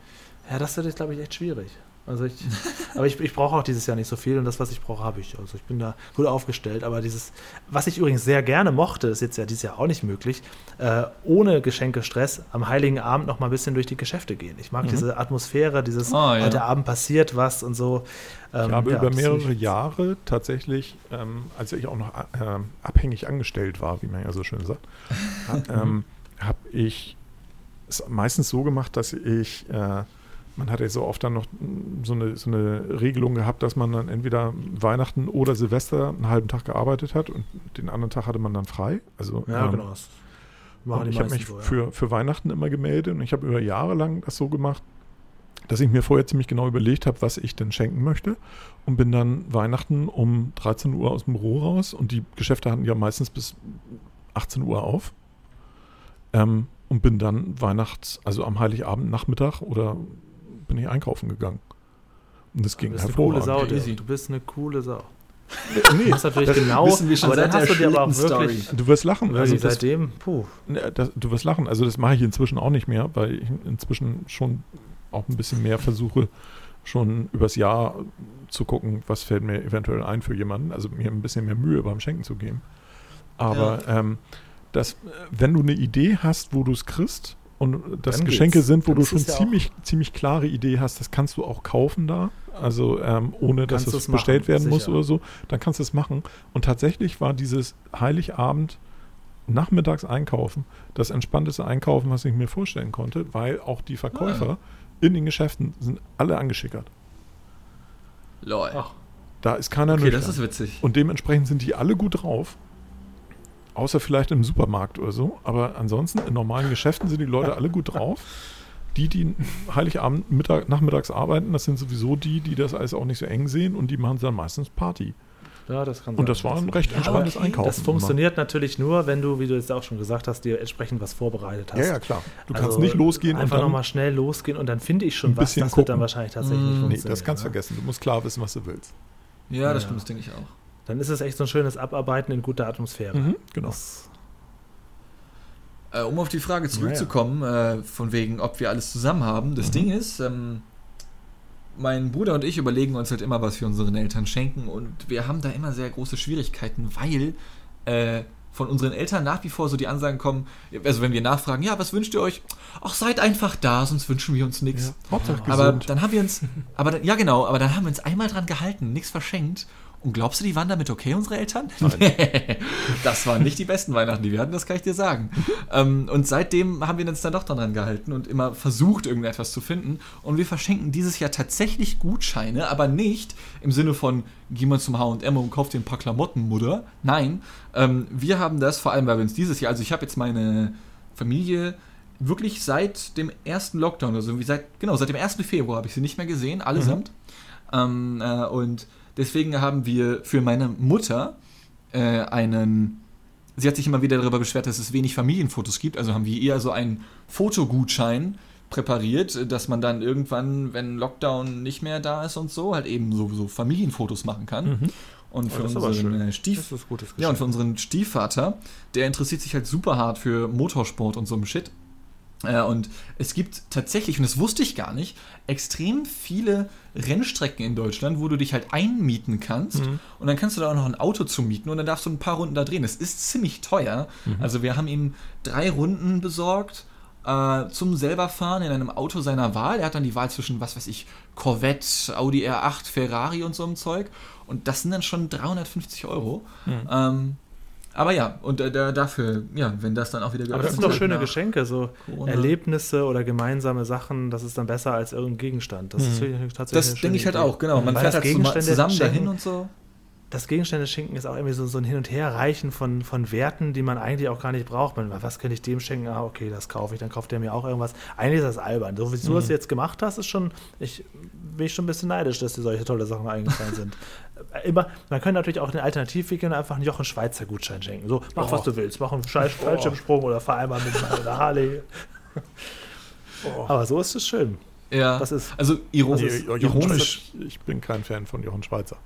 Ja, das wird jetzt, glaube ich, echt schwierig. Also ich, aber ich, ich brauche auch dieses Jahr nicht so viel und das, was ich brauche, habe ich. Also ich bin da gut aufgestellt. Aber dieses, was ich übrigens sehr gerne mochte, ist jetzt ja dieses Jahr auch nicht möglich, äh, ohne Geschenkestress am Heiligen Abend noch mal ein bisschen durch die Geschäfte gehen. Ich mag Mhm. diese Atmosphäre, dieses Ah, ja. heute Abend passiert was und so. Ähm, Ich habe ja, über mehrere Jahre tatsächlich, ähm, als ich auch noch ähm, abhängig angestellt war, wie man ja so schön sagt, ähm, habe ich es meistens so gemacht, dass ich, äh, man hat ja so oft dann noch so eine, so eine Regelung gehabt, dass man dann entweder Weihnachten oder Silvester einen halben Tag gearbeitet hat und den anderen Tag hatte man dann frei. Also, Ja, ähm, genau. Machen ich habe mich so, ja. für, für Weihnachten immer gemeldet und ich habe über Jahre lang das so gemacht, dass ich mir vorher ziemlich genau überlegt habe, was ich denn schenken möchte und bin dann Weihnachten um 13 Uhr aus dem Büro raus und die Geschäfte hatten ja meistens bis 18 Uhr auf ähm, und bin dann Weihnachts, also am Heiligabend Nachmittag oder bin ich einkaufen gegangen. Und das Du ging bist eine coole Sau, hervorragend. Ja, easy. Du bist eine coole Sau. Nee, Du hast natürlich das genau, wissen wir schon aber dann seit hast der du dir aber auch wirklich, du wirst lachen. also Also das, seitdem, puh. Ne, das, du wirst lachen. Also das mache ich inzwischen auch nicht mehr, weil ich inzwischen schon auch ein bisschen mehr versuche, schon übers Jahr zu gucken, was fällt mir eventuell ein für jemanden. Also mir ein bisschen mehr Mühe beim Schenken zu geben. Aber ähm, das, äh, wenn du eine Idee hast, wo du es kriegst und das Dann Geschenke geht's. sind, wo Dann du schon ja auch- ziemlich, ziemlich klare Idee hast, das kannst du auch kaufen da. Also ähm, ohne dass du's bestellt machen, werden muss sicher. oder so, dann kannst du es machen. Und tatsächlich war dieses Heiligabend nachmittags einkaufen das entspannteste Einkaufen, was ich mir vorstellen konnte, weil auch die Verkäufer in den Geschäften sind alle angeschickert. Lol. Ach, Da ist keiner okay, nüchtern. das ist witzig. Und dementsprechend sind die alle gut drauf. Außer vielleicht im Supermarkt oder so. Aber ansonsten in normalen Geschäften sind die Leute alle gut drauf. Die, die Heiligabend, Mittag, nachmittags arbeiten, das sind sowieso die, die das alles auch nicht so eng sehen und die machen dann meistens Party. ja, das kann Und das war ein recht Ja, entspanntes aber Einkaufen. Das funktioniert natürlich nur, wenn du, wie du jetzt auch schon gesagt hast, dir entsprechend was vorbereitet hast. immer. Ja, ja, klar. Du Also kannst nicht losgehen und Einfach nochmal schnell losgehen und dann finde ich schon ein was. bisschen Das wird dann gucken. wahrscheinlich tatsächlich Mm, nicht nee, Nee, funktionieren. das kannst du ne? vergessen. Du musst klar wissen, was du willst. Ja, das Ja. stimmt, das denke ich auch. Dann ist es echt so ein schönes Abarbeiten in guter Atmosphäre. Genau. Das, Äh, um auf die Frage zurückzukommen, äh, von wegen, ob wir alles zusammen haben. Das Mhm. Ding ist, ähm, mein Bruder und ich überlegen uns halt immer, was wir unseren Eltern schenken und wir haben da immer sehr große Schwierigkeiten, weil äh, von unseren Eltern nach wie vor so die Ansagen kommen, also wenn wir nachfragen, ja, was wünscht ihr euch? Ach, seid einfach da, sonst wünschen wir uns nichts. Hauptsache Aber gesund. dann haben wir uns, aber dann, ja genau, aber dann haben wir uns einmal dran gehalten, nichts verschenkt. Und glaubst du, die waren damit okay, unsere Eltern? das waren nicht die besten Weihnachten, die wir hatten, das kann ich dir sagen. ähm, und seitdem haben wir uns dann doch dran gehalten und immer versucht, irgendetwas zu finden. Und wir verschenken dieses Jahr tatsächlich Gutscheine, aber nicht im Sinne von, geh mal zum H&M und kauf dir ein paar Klamotten, Mutter. Nein, ähm, wir haben das vor allem, weil wir uns dieses Jahr, also ich habe jetzt meine Familie wirklich seit dem ersten Lockdown, also wie seit, genau, seit dem 1. Februar habe ich sie nicht mehr gesehen, allesamt. Ähm, äh, und deswegen haben wir für meine Mutter äh, einen sie hat sich immer wieder darüber beschwert, dass es wenig Familienfotos gibt. Also haben wir eher so einen Fotogutschein präpariert, dass man dann irgendwann, wenn Lockdown nicht mehr da ist und so, halt eben so, so Familienfotos machen kann. Und für Oh, aber unseren äh, Stief ja, und für unseren Stiefvater, der interessiert sich halt super hart für Motorsport und so einem Shit. Äh, und es gibt tatsächlich, und das wusste ich gar nicht, extrem viele Rennstrecken in Deutschland, wo du dich halt einmieten kannst. Und dann kannst du da auch noch ein Auto zu mieten und dann darfst du ein paar Runden da drehen. Das ist ziemlich teuer. Also wir haben ihm drei Runden besorgt äh, zum selber fahren in einem Auto seiner Wahl. Er hat dann die Wahl zwischen, was weiß ich, Corvette, Audi R8, Ferrari und so einem Zeug. Und das sind dann schon 350 Euro. Ähm, aber ja, und äh, da, dafür, ja, wenn das dann auch wieder Aber das sind doch schöne Geschenke, so Corona. Erlebnisse oder gemeinsame Sachen, das ist dann besser als irgendein Gegenstand. Das ist tatsächlich Das denke ich halt Idee. auch, genau. Man Weil fährt das halt Gegenstände zusammen schenken- dahin und so. Das Gegenstände schenken ist auch irgendwie so, so ein Hin- und Herreichen von, von Werten, die man eigentlich auch gar nicht braucht. Man, was könnte ich dem schenken? Ah, okay, das kaufe ich, dann kauft der mir auch irgendwas. Eigentlich ist das albern. So wie du Mhm. das jetzt gemacht hast, ist schon, ich bin ich schon ein bisschen neidisch, dass dir solche tolle Sachen eingefallen sind. Äh, Immer, man könnte natürlich auch den Alternativweg gehen und einfach einen Jochen Schweizer Gutschein schenken. So, mach Oh. was du willst, mach einen Scheiß Fallschirmsprung oder fahr einmal mit einer Harley. Aber so ist es schön. Ja, Was ist- also iro Nee, ist Jochen ironisch. Ich bin kein Fan von Jochen Schweizer.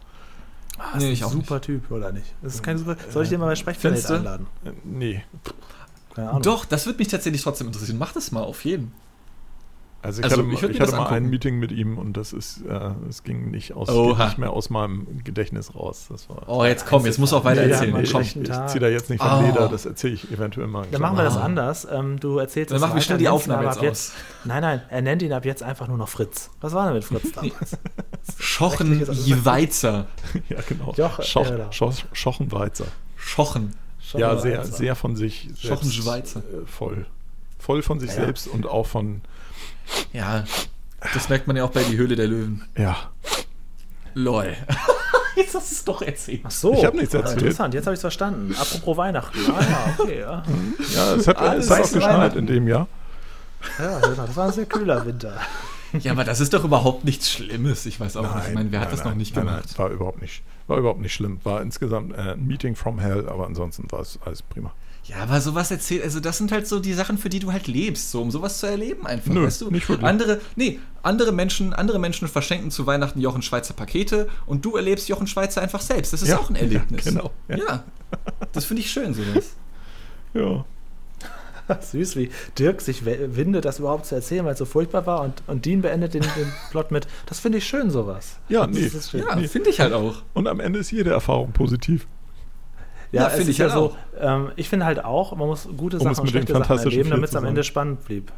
Ah, Nee, ist ich ein auch super Typ, oder nicht? Das ist kein super. Soll ich den mal bei Sprechplanet Findest du? einladen? Äh, Nee. Keine Ahnung. Doch, das würde mich tatsächlich trotzdem interessieren. Mach das mal, auf jeden. Also ich Also, hatte, ich ich hatte mal ein. Meeting mit ihm und das ist, äh, es ging nicht aus, nicht mehr aus meinem Gedächtnis raus. Das war. Oh, jetzt komm, jetzt muss auch weiter Ja, ja, erzählen. Mann, ich, ich, ich ziehe da jetzt nicht vom Oh. Leder, das erzähle ich eventuell mal. Dann machen wir das Ah. anders. Ähm, du erzählst Dann machen wir schnell die Aufnahme jetzt aus. Nein, nein, er nennt ihn ab jetzt einfach nur noch Fritz. Was war denn mit Fritz damals? Schochen Jeweizer. Ja, genau. Joch- Schoch, ja, da. Schoch, Schochenweizer. Schochen. Ja, Schon sehr, sehr von sich Schochen Schweizer. äh, voll. Voll von sich Ja, selbst und auch von, Ja, das merkt man ja auch bei Die Höhle der Löwen. ja. Lol. Jetzt hast du es doch erzählt. Ach so. Ich hab nichts erzählt. Interessant, jetzt habe ich es verstanden. Apropos Weihnachten. Ah ja, okay. Ja, Ja, es hat, Alles es hat auch geschneit in dem Jahr. ja das war ein sehr kühler Winter. Ja, aber das ist doch überhaupt nichts Schlimmes. Ich weiß auch nicht. Ich meine, wer hat nein, das noch nein, nicht nein, gemacht? Nein, war überhaupt nicht, war überhaupt nicht schlimm. War insgesamt äh, ein Meeting from hell, aber ansonsten war es alles prima. Ja, aber sowas erzählt, also das sind halt so die Sachen, für die du halt lebst, so um sowas zu erleben einfach, Nö, weißt du? nicht wirklich. Andere, nee, andere Menschen, andere Menschen verschenken zu Weihnachten Jochen Schweizer Pakete und du erlebst Jochen Schweizer einfach selbst. Das ist Ja, auch ein Erlebnis. ja, genau, ja. Ja. Das finde ich schön, sowas. Ja. Süß, wie Dirk sich windet, das überhaupt zu erzählen, weil es so furchtbar war. Und, und Dean beendet den, den Plot mit, das finde ich schön, sowas. Ja, nee. Ja, finde ich halt auch. Und am Ende ist jede Erfahrung positiv. Ja, finde ich halt so. Ähm, ich finde halt auch, man muss gute Um Sachen und schlechte Sachen erleben, damit es am. Ende spannend blieb.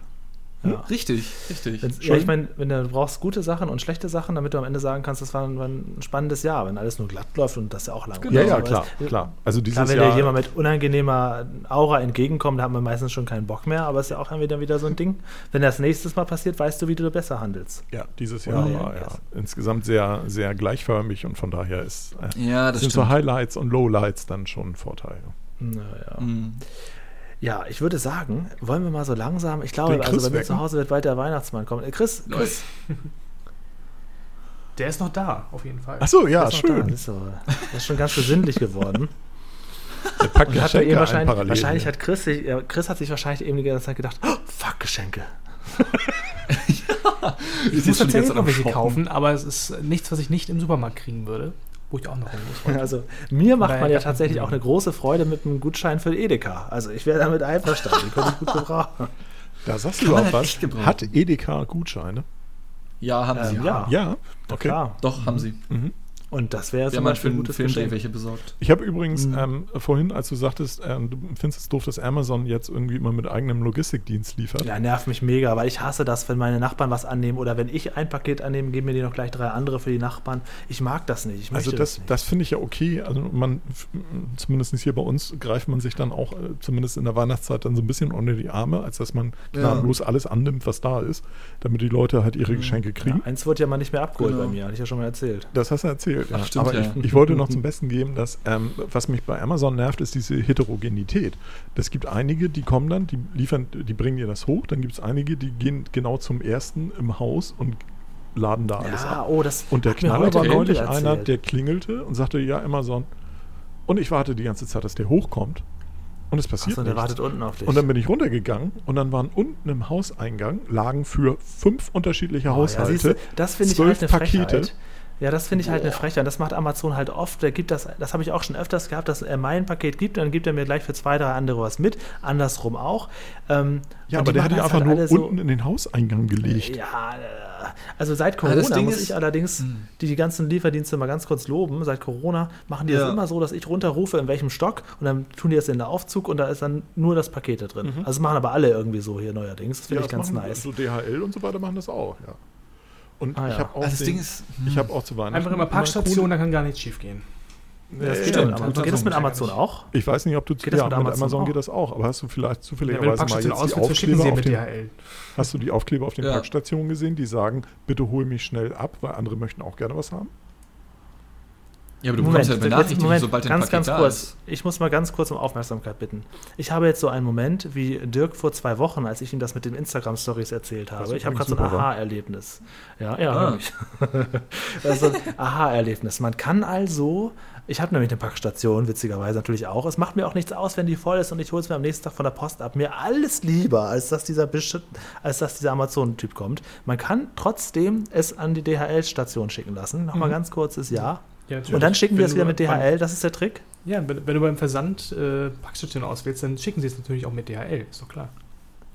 Ja. Richtig, richtig. Wenn's- Ja, ich meine, wenn du, brauchst gute Sachen und schlechte Sachen, damit du am Ende sagen kannst, das war ein, war ein spannendes Jahr, wenn alles nur glatt läuft und das ist ja auch langweilig. Genau, ja, ja, klar, es- klar. Also dieses Klar, wenn Jahr, dir jemand mit unangenehmer Aura entgegenkommt, da hat man meistens schon keinen Bock mehr, aber es ist ja auch dann wieder, wieder so ein Ding. Wenn das nächstes Mal passiert, weißt du, wie du besser handelst. ja, dieses Jahr Ja, war ja. ja insgesamt sehr, sehr gleichförmig und von daher ist, äh, ja, das sind stimmt. so Highlights und Lowlights dann schon ein Vorteil. Naja. Mhm. Ja, ich würde sagen, wollen wir mal so langsam, ich glaube, also bei mir zu Hause wird bald der Weihnachtsmann kommen. Äh, Chris, Chris, Der ist noch da, auf jeden Fall. Ach so, ja, schön. Das ist, so, das ist schon ganz besinnlich geworden. Der packt Und hat er Geschenke eben ein wahrscheinlich, parallel. wahrscheinlich hat Chris, sich, ja, Chris hat sich wahrscheinlich eben die ganze Zeit gedacht, oh, fuck, Geschenke. Ich Ist muss tatsächlich noch welche kaufen, aber es ist nichts, was ich nicht im Supermarkt kriegen würde, wo ich auch noch hin muss. Also mir macht Weil- man ja tatsächlich auch eine große Freude mit einem Gutschein für Edeka. Also ich wäre damit einverstanden, den könnte ich gut gebrauchen. da sagst du halt was. Hat Edeka Gutscheine? Ja, haben sie. Ähm, ja. Ja, okay. Klar. Doch, haben sie. Mhm. Und das wäre zum haben mal Beispiel für ein gutes Geschenk. welche besorgt. Ich habe übrigens Mhm. ähm, vorhin, als du sagtest, ähm, du findest es doof, dass Amazon jetzt irgendwie immer mit eigenem Logistikdienst liefert. Ja, nervt mich mega, weil ich hasse das, wenn meine Nachbarn was annehmen oder wenn ich ein Paket annehme, geben mir die noch gleich drei andere für die Nachbarn. Ich mag das nicht. Also das, nicht. das finde ich ja okay. Also man, zumindest hier bei uns, greift man sich dann auch, äh, zumindest in der Weihnachtszeit, dann so ein bisschen unter die Arme, als dass man gnadenlos alles annimmt, was da ist, damit die Leute halt ihre Geschenke kriegen. ja, eins wird ja mal nicht mehr abgeholt Genau. bei mir, hatte ich ja schon mal erzählt. Das hast du erzählt. Ach, ja. stimmt, Aber ja. ich, ich wollte noch zum Besten geben, dass ähm, was mich bei Amazon nervt, ist diese Heterogenität. Es gibt einige, die kommen dann, die liefern, die bringen dir das hoch. Dann gibt es einige, die gehen genau zum ersten im Haus und laden da alles Ja, ab. oh, das Und der Knaller war neulich einer, der klingelte und sagte, ja, Amazon. Und ich warte die ganze Zeit, dass der hochkommt. und es passiert Achso, der nichts. wartet unten auf dich. Und dann bin ich runtergegangen und dann waren unten im Hauseingang lagen für fünf unterschiedliche Oh, ja, Haushalte siehste, das finde ich zwölf halt eine Pakete. Frechheit. Ja, das finde ich halt eine Frechheit. Das macht Amazon halt oft. Der gibt das, das habe ich auch schon öfters gehabt, dass er mein Paket gibt, dann gibt er mir gleich für zwei, drei andere was mit. Andersrum auch. Ähm, Ja, und aber der hat das einfach halt nur so- unten in den Hauseingang gelegt. Ja, äh, also seit Corona Ding muss ist- ich allerdings Hm. die, die ganzen Lieferdienste mal ganz kurz loben. Seit Corona machen die Ja. das immer so, dass ich runterrufe, in welchem Stock und dann tun die das in den Aufzug und da ist dann nur das Paket da drin. Also das machen aber alle irgendwie so hier neuerdings. Das finde Ja, ich das ganz machen nice. So DHL und so weiter machen das auch, ja. Und Ah, ich ja. habe auch, Also das den- Ding ist, hm. ich habe auch zu Weihnachten Einfach immer Parkstation, da kann gar nichts schief gehen. Ja, Das ja, geht, ja. mit stimmt. Amazon. geht das mit Amazon Amazon auch? Ich weiß nicht, ob du Geht das ja, mit Amazon auch? geht das auch, aber hast du vielleicht Ja, zufälligerweise mal Parkstation jetzt die Aufkleber auf den, hast du die Aufkleber auf den Ja. Parkstationen gesehen, die sagen, bitte hol mich schnell ab, weil andere möchten auch gerne was haben? Ja, aber du bekommst ja Benachrichtigungen, Moment, sobald dein ganz, Paket ganz da kurz. ist. Ich muss mal ganz kurz um Aufmerksamkeit bitten. Ich habe jetzt so einen Moment wie Dirk vor zwei Wochen, als ich ihm das mit den Instagram-Stories erzählt habe. Ich habe gerade so ein. Aha-Erlebnis. Ja, ja, Ah. so ein Aha-Erlebnis. Man kann also, ich habe nämlich eine Packstation, witzigerweise natürlich auch. Es macht mir auch nichts aus, wenn die voll ist und ich hole es mir am nächsten Tag von der Post ab. Mir alles lieber, als dass dieser, als dass dieser Amazon-Typ kommt. Man kann trotzdem es an die DHL-Station schicken lassen. Nochmal ganz kurzes Ja. Ja. Und dann schicken wir es wieder mit DHL, das ist der Trick. Ja, wenn, wenn du beim Versand äh, Packstation auswählst, dann schicken sie es natürlich auch mit DHL, ist doch klar.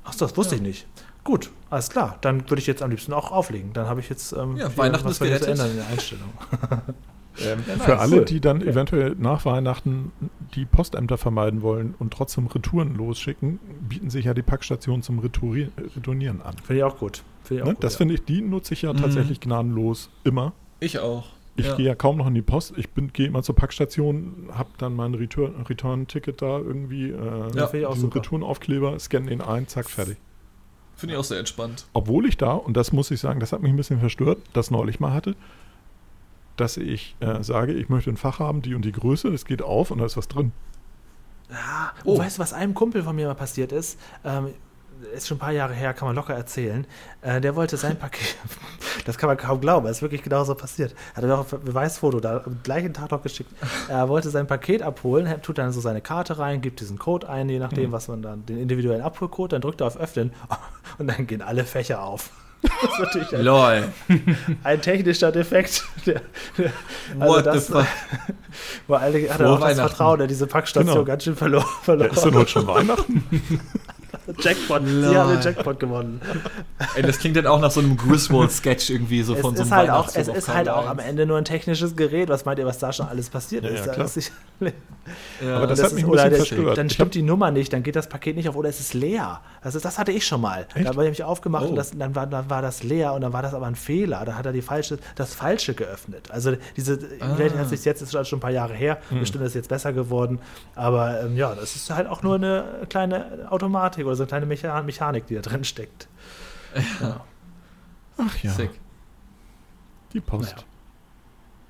Ach so, das wusste Ja. ich nicht. Gut, alles klar. Dann würde ich jetzt am liebsten auch auflegen. Dann habe ich jetzt ähm, Ja, Weihnachten was ist wir jetzt gerettet. ändern in der Einstellung. Ja, Für alle, die dann eventuell nach Weihnachten die Postämter vermeiden wollen und trotzdem Retouren losschicken, bieten sich ja die Packstationen zum Retourieren, Retournieren an. Finde ich auch gut. Finde ich auch Ne? gut, Das ja. finde ich, die nutze ich ja Mhm. tatsächlich gnadenlos immer. Ich auch. Ich Ja. gehe ja kaum noch in die Post. Ich bin- gehe immer zur Packstation, habe dann mein Return- Return-Ticket da irgendwie, äh, Ja, finde ich auch diesen super. Retourenaufkleber, scanne den ein, zack, fertig. Finde ich auch sehr entspannt. Obwohl ich da, und das muss ich sagen, das hat mich ein bisschen verstört, das neulich mal hatte, dass ich äh, sage, ich möchte ein Fach haben, die und die Größe, es geht auf und da ist was drin. Ah, Oh. weißt du, was einem Kumpel von mir mal passiert ist? Ähm, ist schon ein paar Jahre her, kann man locker erzählen. Äh, der wollte sein Paket, das kann man kaum glauben, das ist wirklich genauso passiert. Hat er doch ein Beweisfoto da am gleichen Tag noch geschickt. Er wollte sein Paket abholen, tut dann so seine Karte rein, gibt diesen Code ein, je nachdem, was man dann, den individuellen Abholcode, dann drückt er auf Öffnen und dann gehen alle Fächer auf. Das ist natürlich ein, Lol. ein technischer Defekt. Der, der, What the fuck? Wo alle, hat er auch das. Vertrauen in diese Packstation Genau. ganz schön verloren. Ja, verloren. ist denn heute schon Weihnachten? Jackpot. Sie haben den Jackpot gewonnen. Ey, das klingt dann auch nach so einem Griswold-Sketch irgendwie so Es von so ist einem halt auch, es ist halt auch am 1. Ende nur ein technisches Gerät. Was meint ihr, was da schon alles passiert Ja, ist? ja, Da klar. ist Ja, Aber das das hat mich ist- ein bisschen der- verstört. Dann stimmt die Nummer nicht, dann geht das Paket nicht auf oder es ist leer. Also das hatte ich schon mal. Echt? Da habe ich mich aufgemacht Oh. und das, dann, war, dann war das leer und dann war das aber ein Fehler. Da hat er die falsche, das Falsche geöffnet. Also diese, Ah. vielleicht hat sich jetzt, ist schon ein paar Jahre her, Hm. bestimmt ist es jetzt besser geworden. Aber ähm, ja, das ist halt auch nur eine kleine Automatik oder so eine kleine Mecha Mechanik, die da drin steckt. Ach ja, Sick. die Post.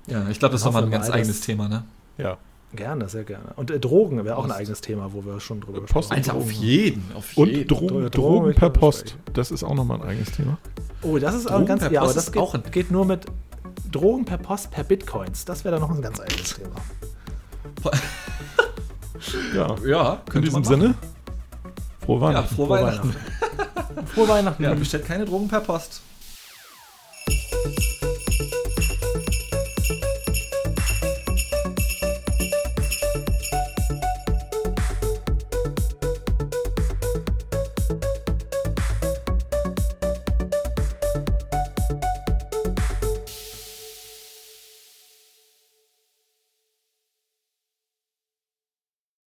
Ja, ich glaube, das ist nochmal ein ganz eigenes Team, ne? Ja. Gerne, sehr gerne. Und äh, Drogen wäre auch ein eigenes Thema, wo wir schon drüber Post- gesprochen Alter, haben. auf jeden, auf Und jeden. Drogen, Drogen Drogen per Post. sprechen. Das ist auch nochmal ein eigenes Thema. Oh, das ist auch Drogen ganz, per ja, aber Post das geht, auch ein- geht nur mit Drogen per Post, per Bitcoins. Das wäre dann noch ein ganz eigenes Thema. Ja. Ja, In diesem man machen. Sinne, Frohe Weihnachten. Ja, frohe, frohe Weihnachten. Weihnachten. frohe Weihnachten. Ja, bestellt keine Drogen per Post.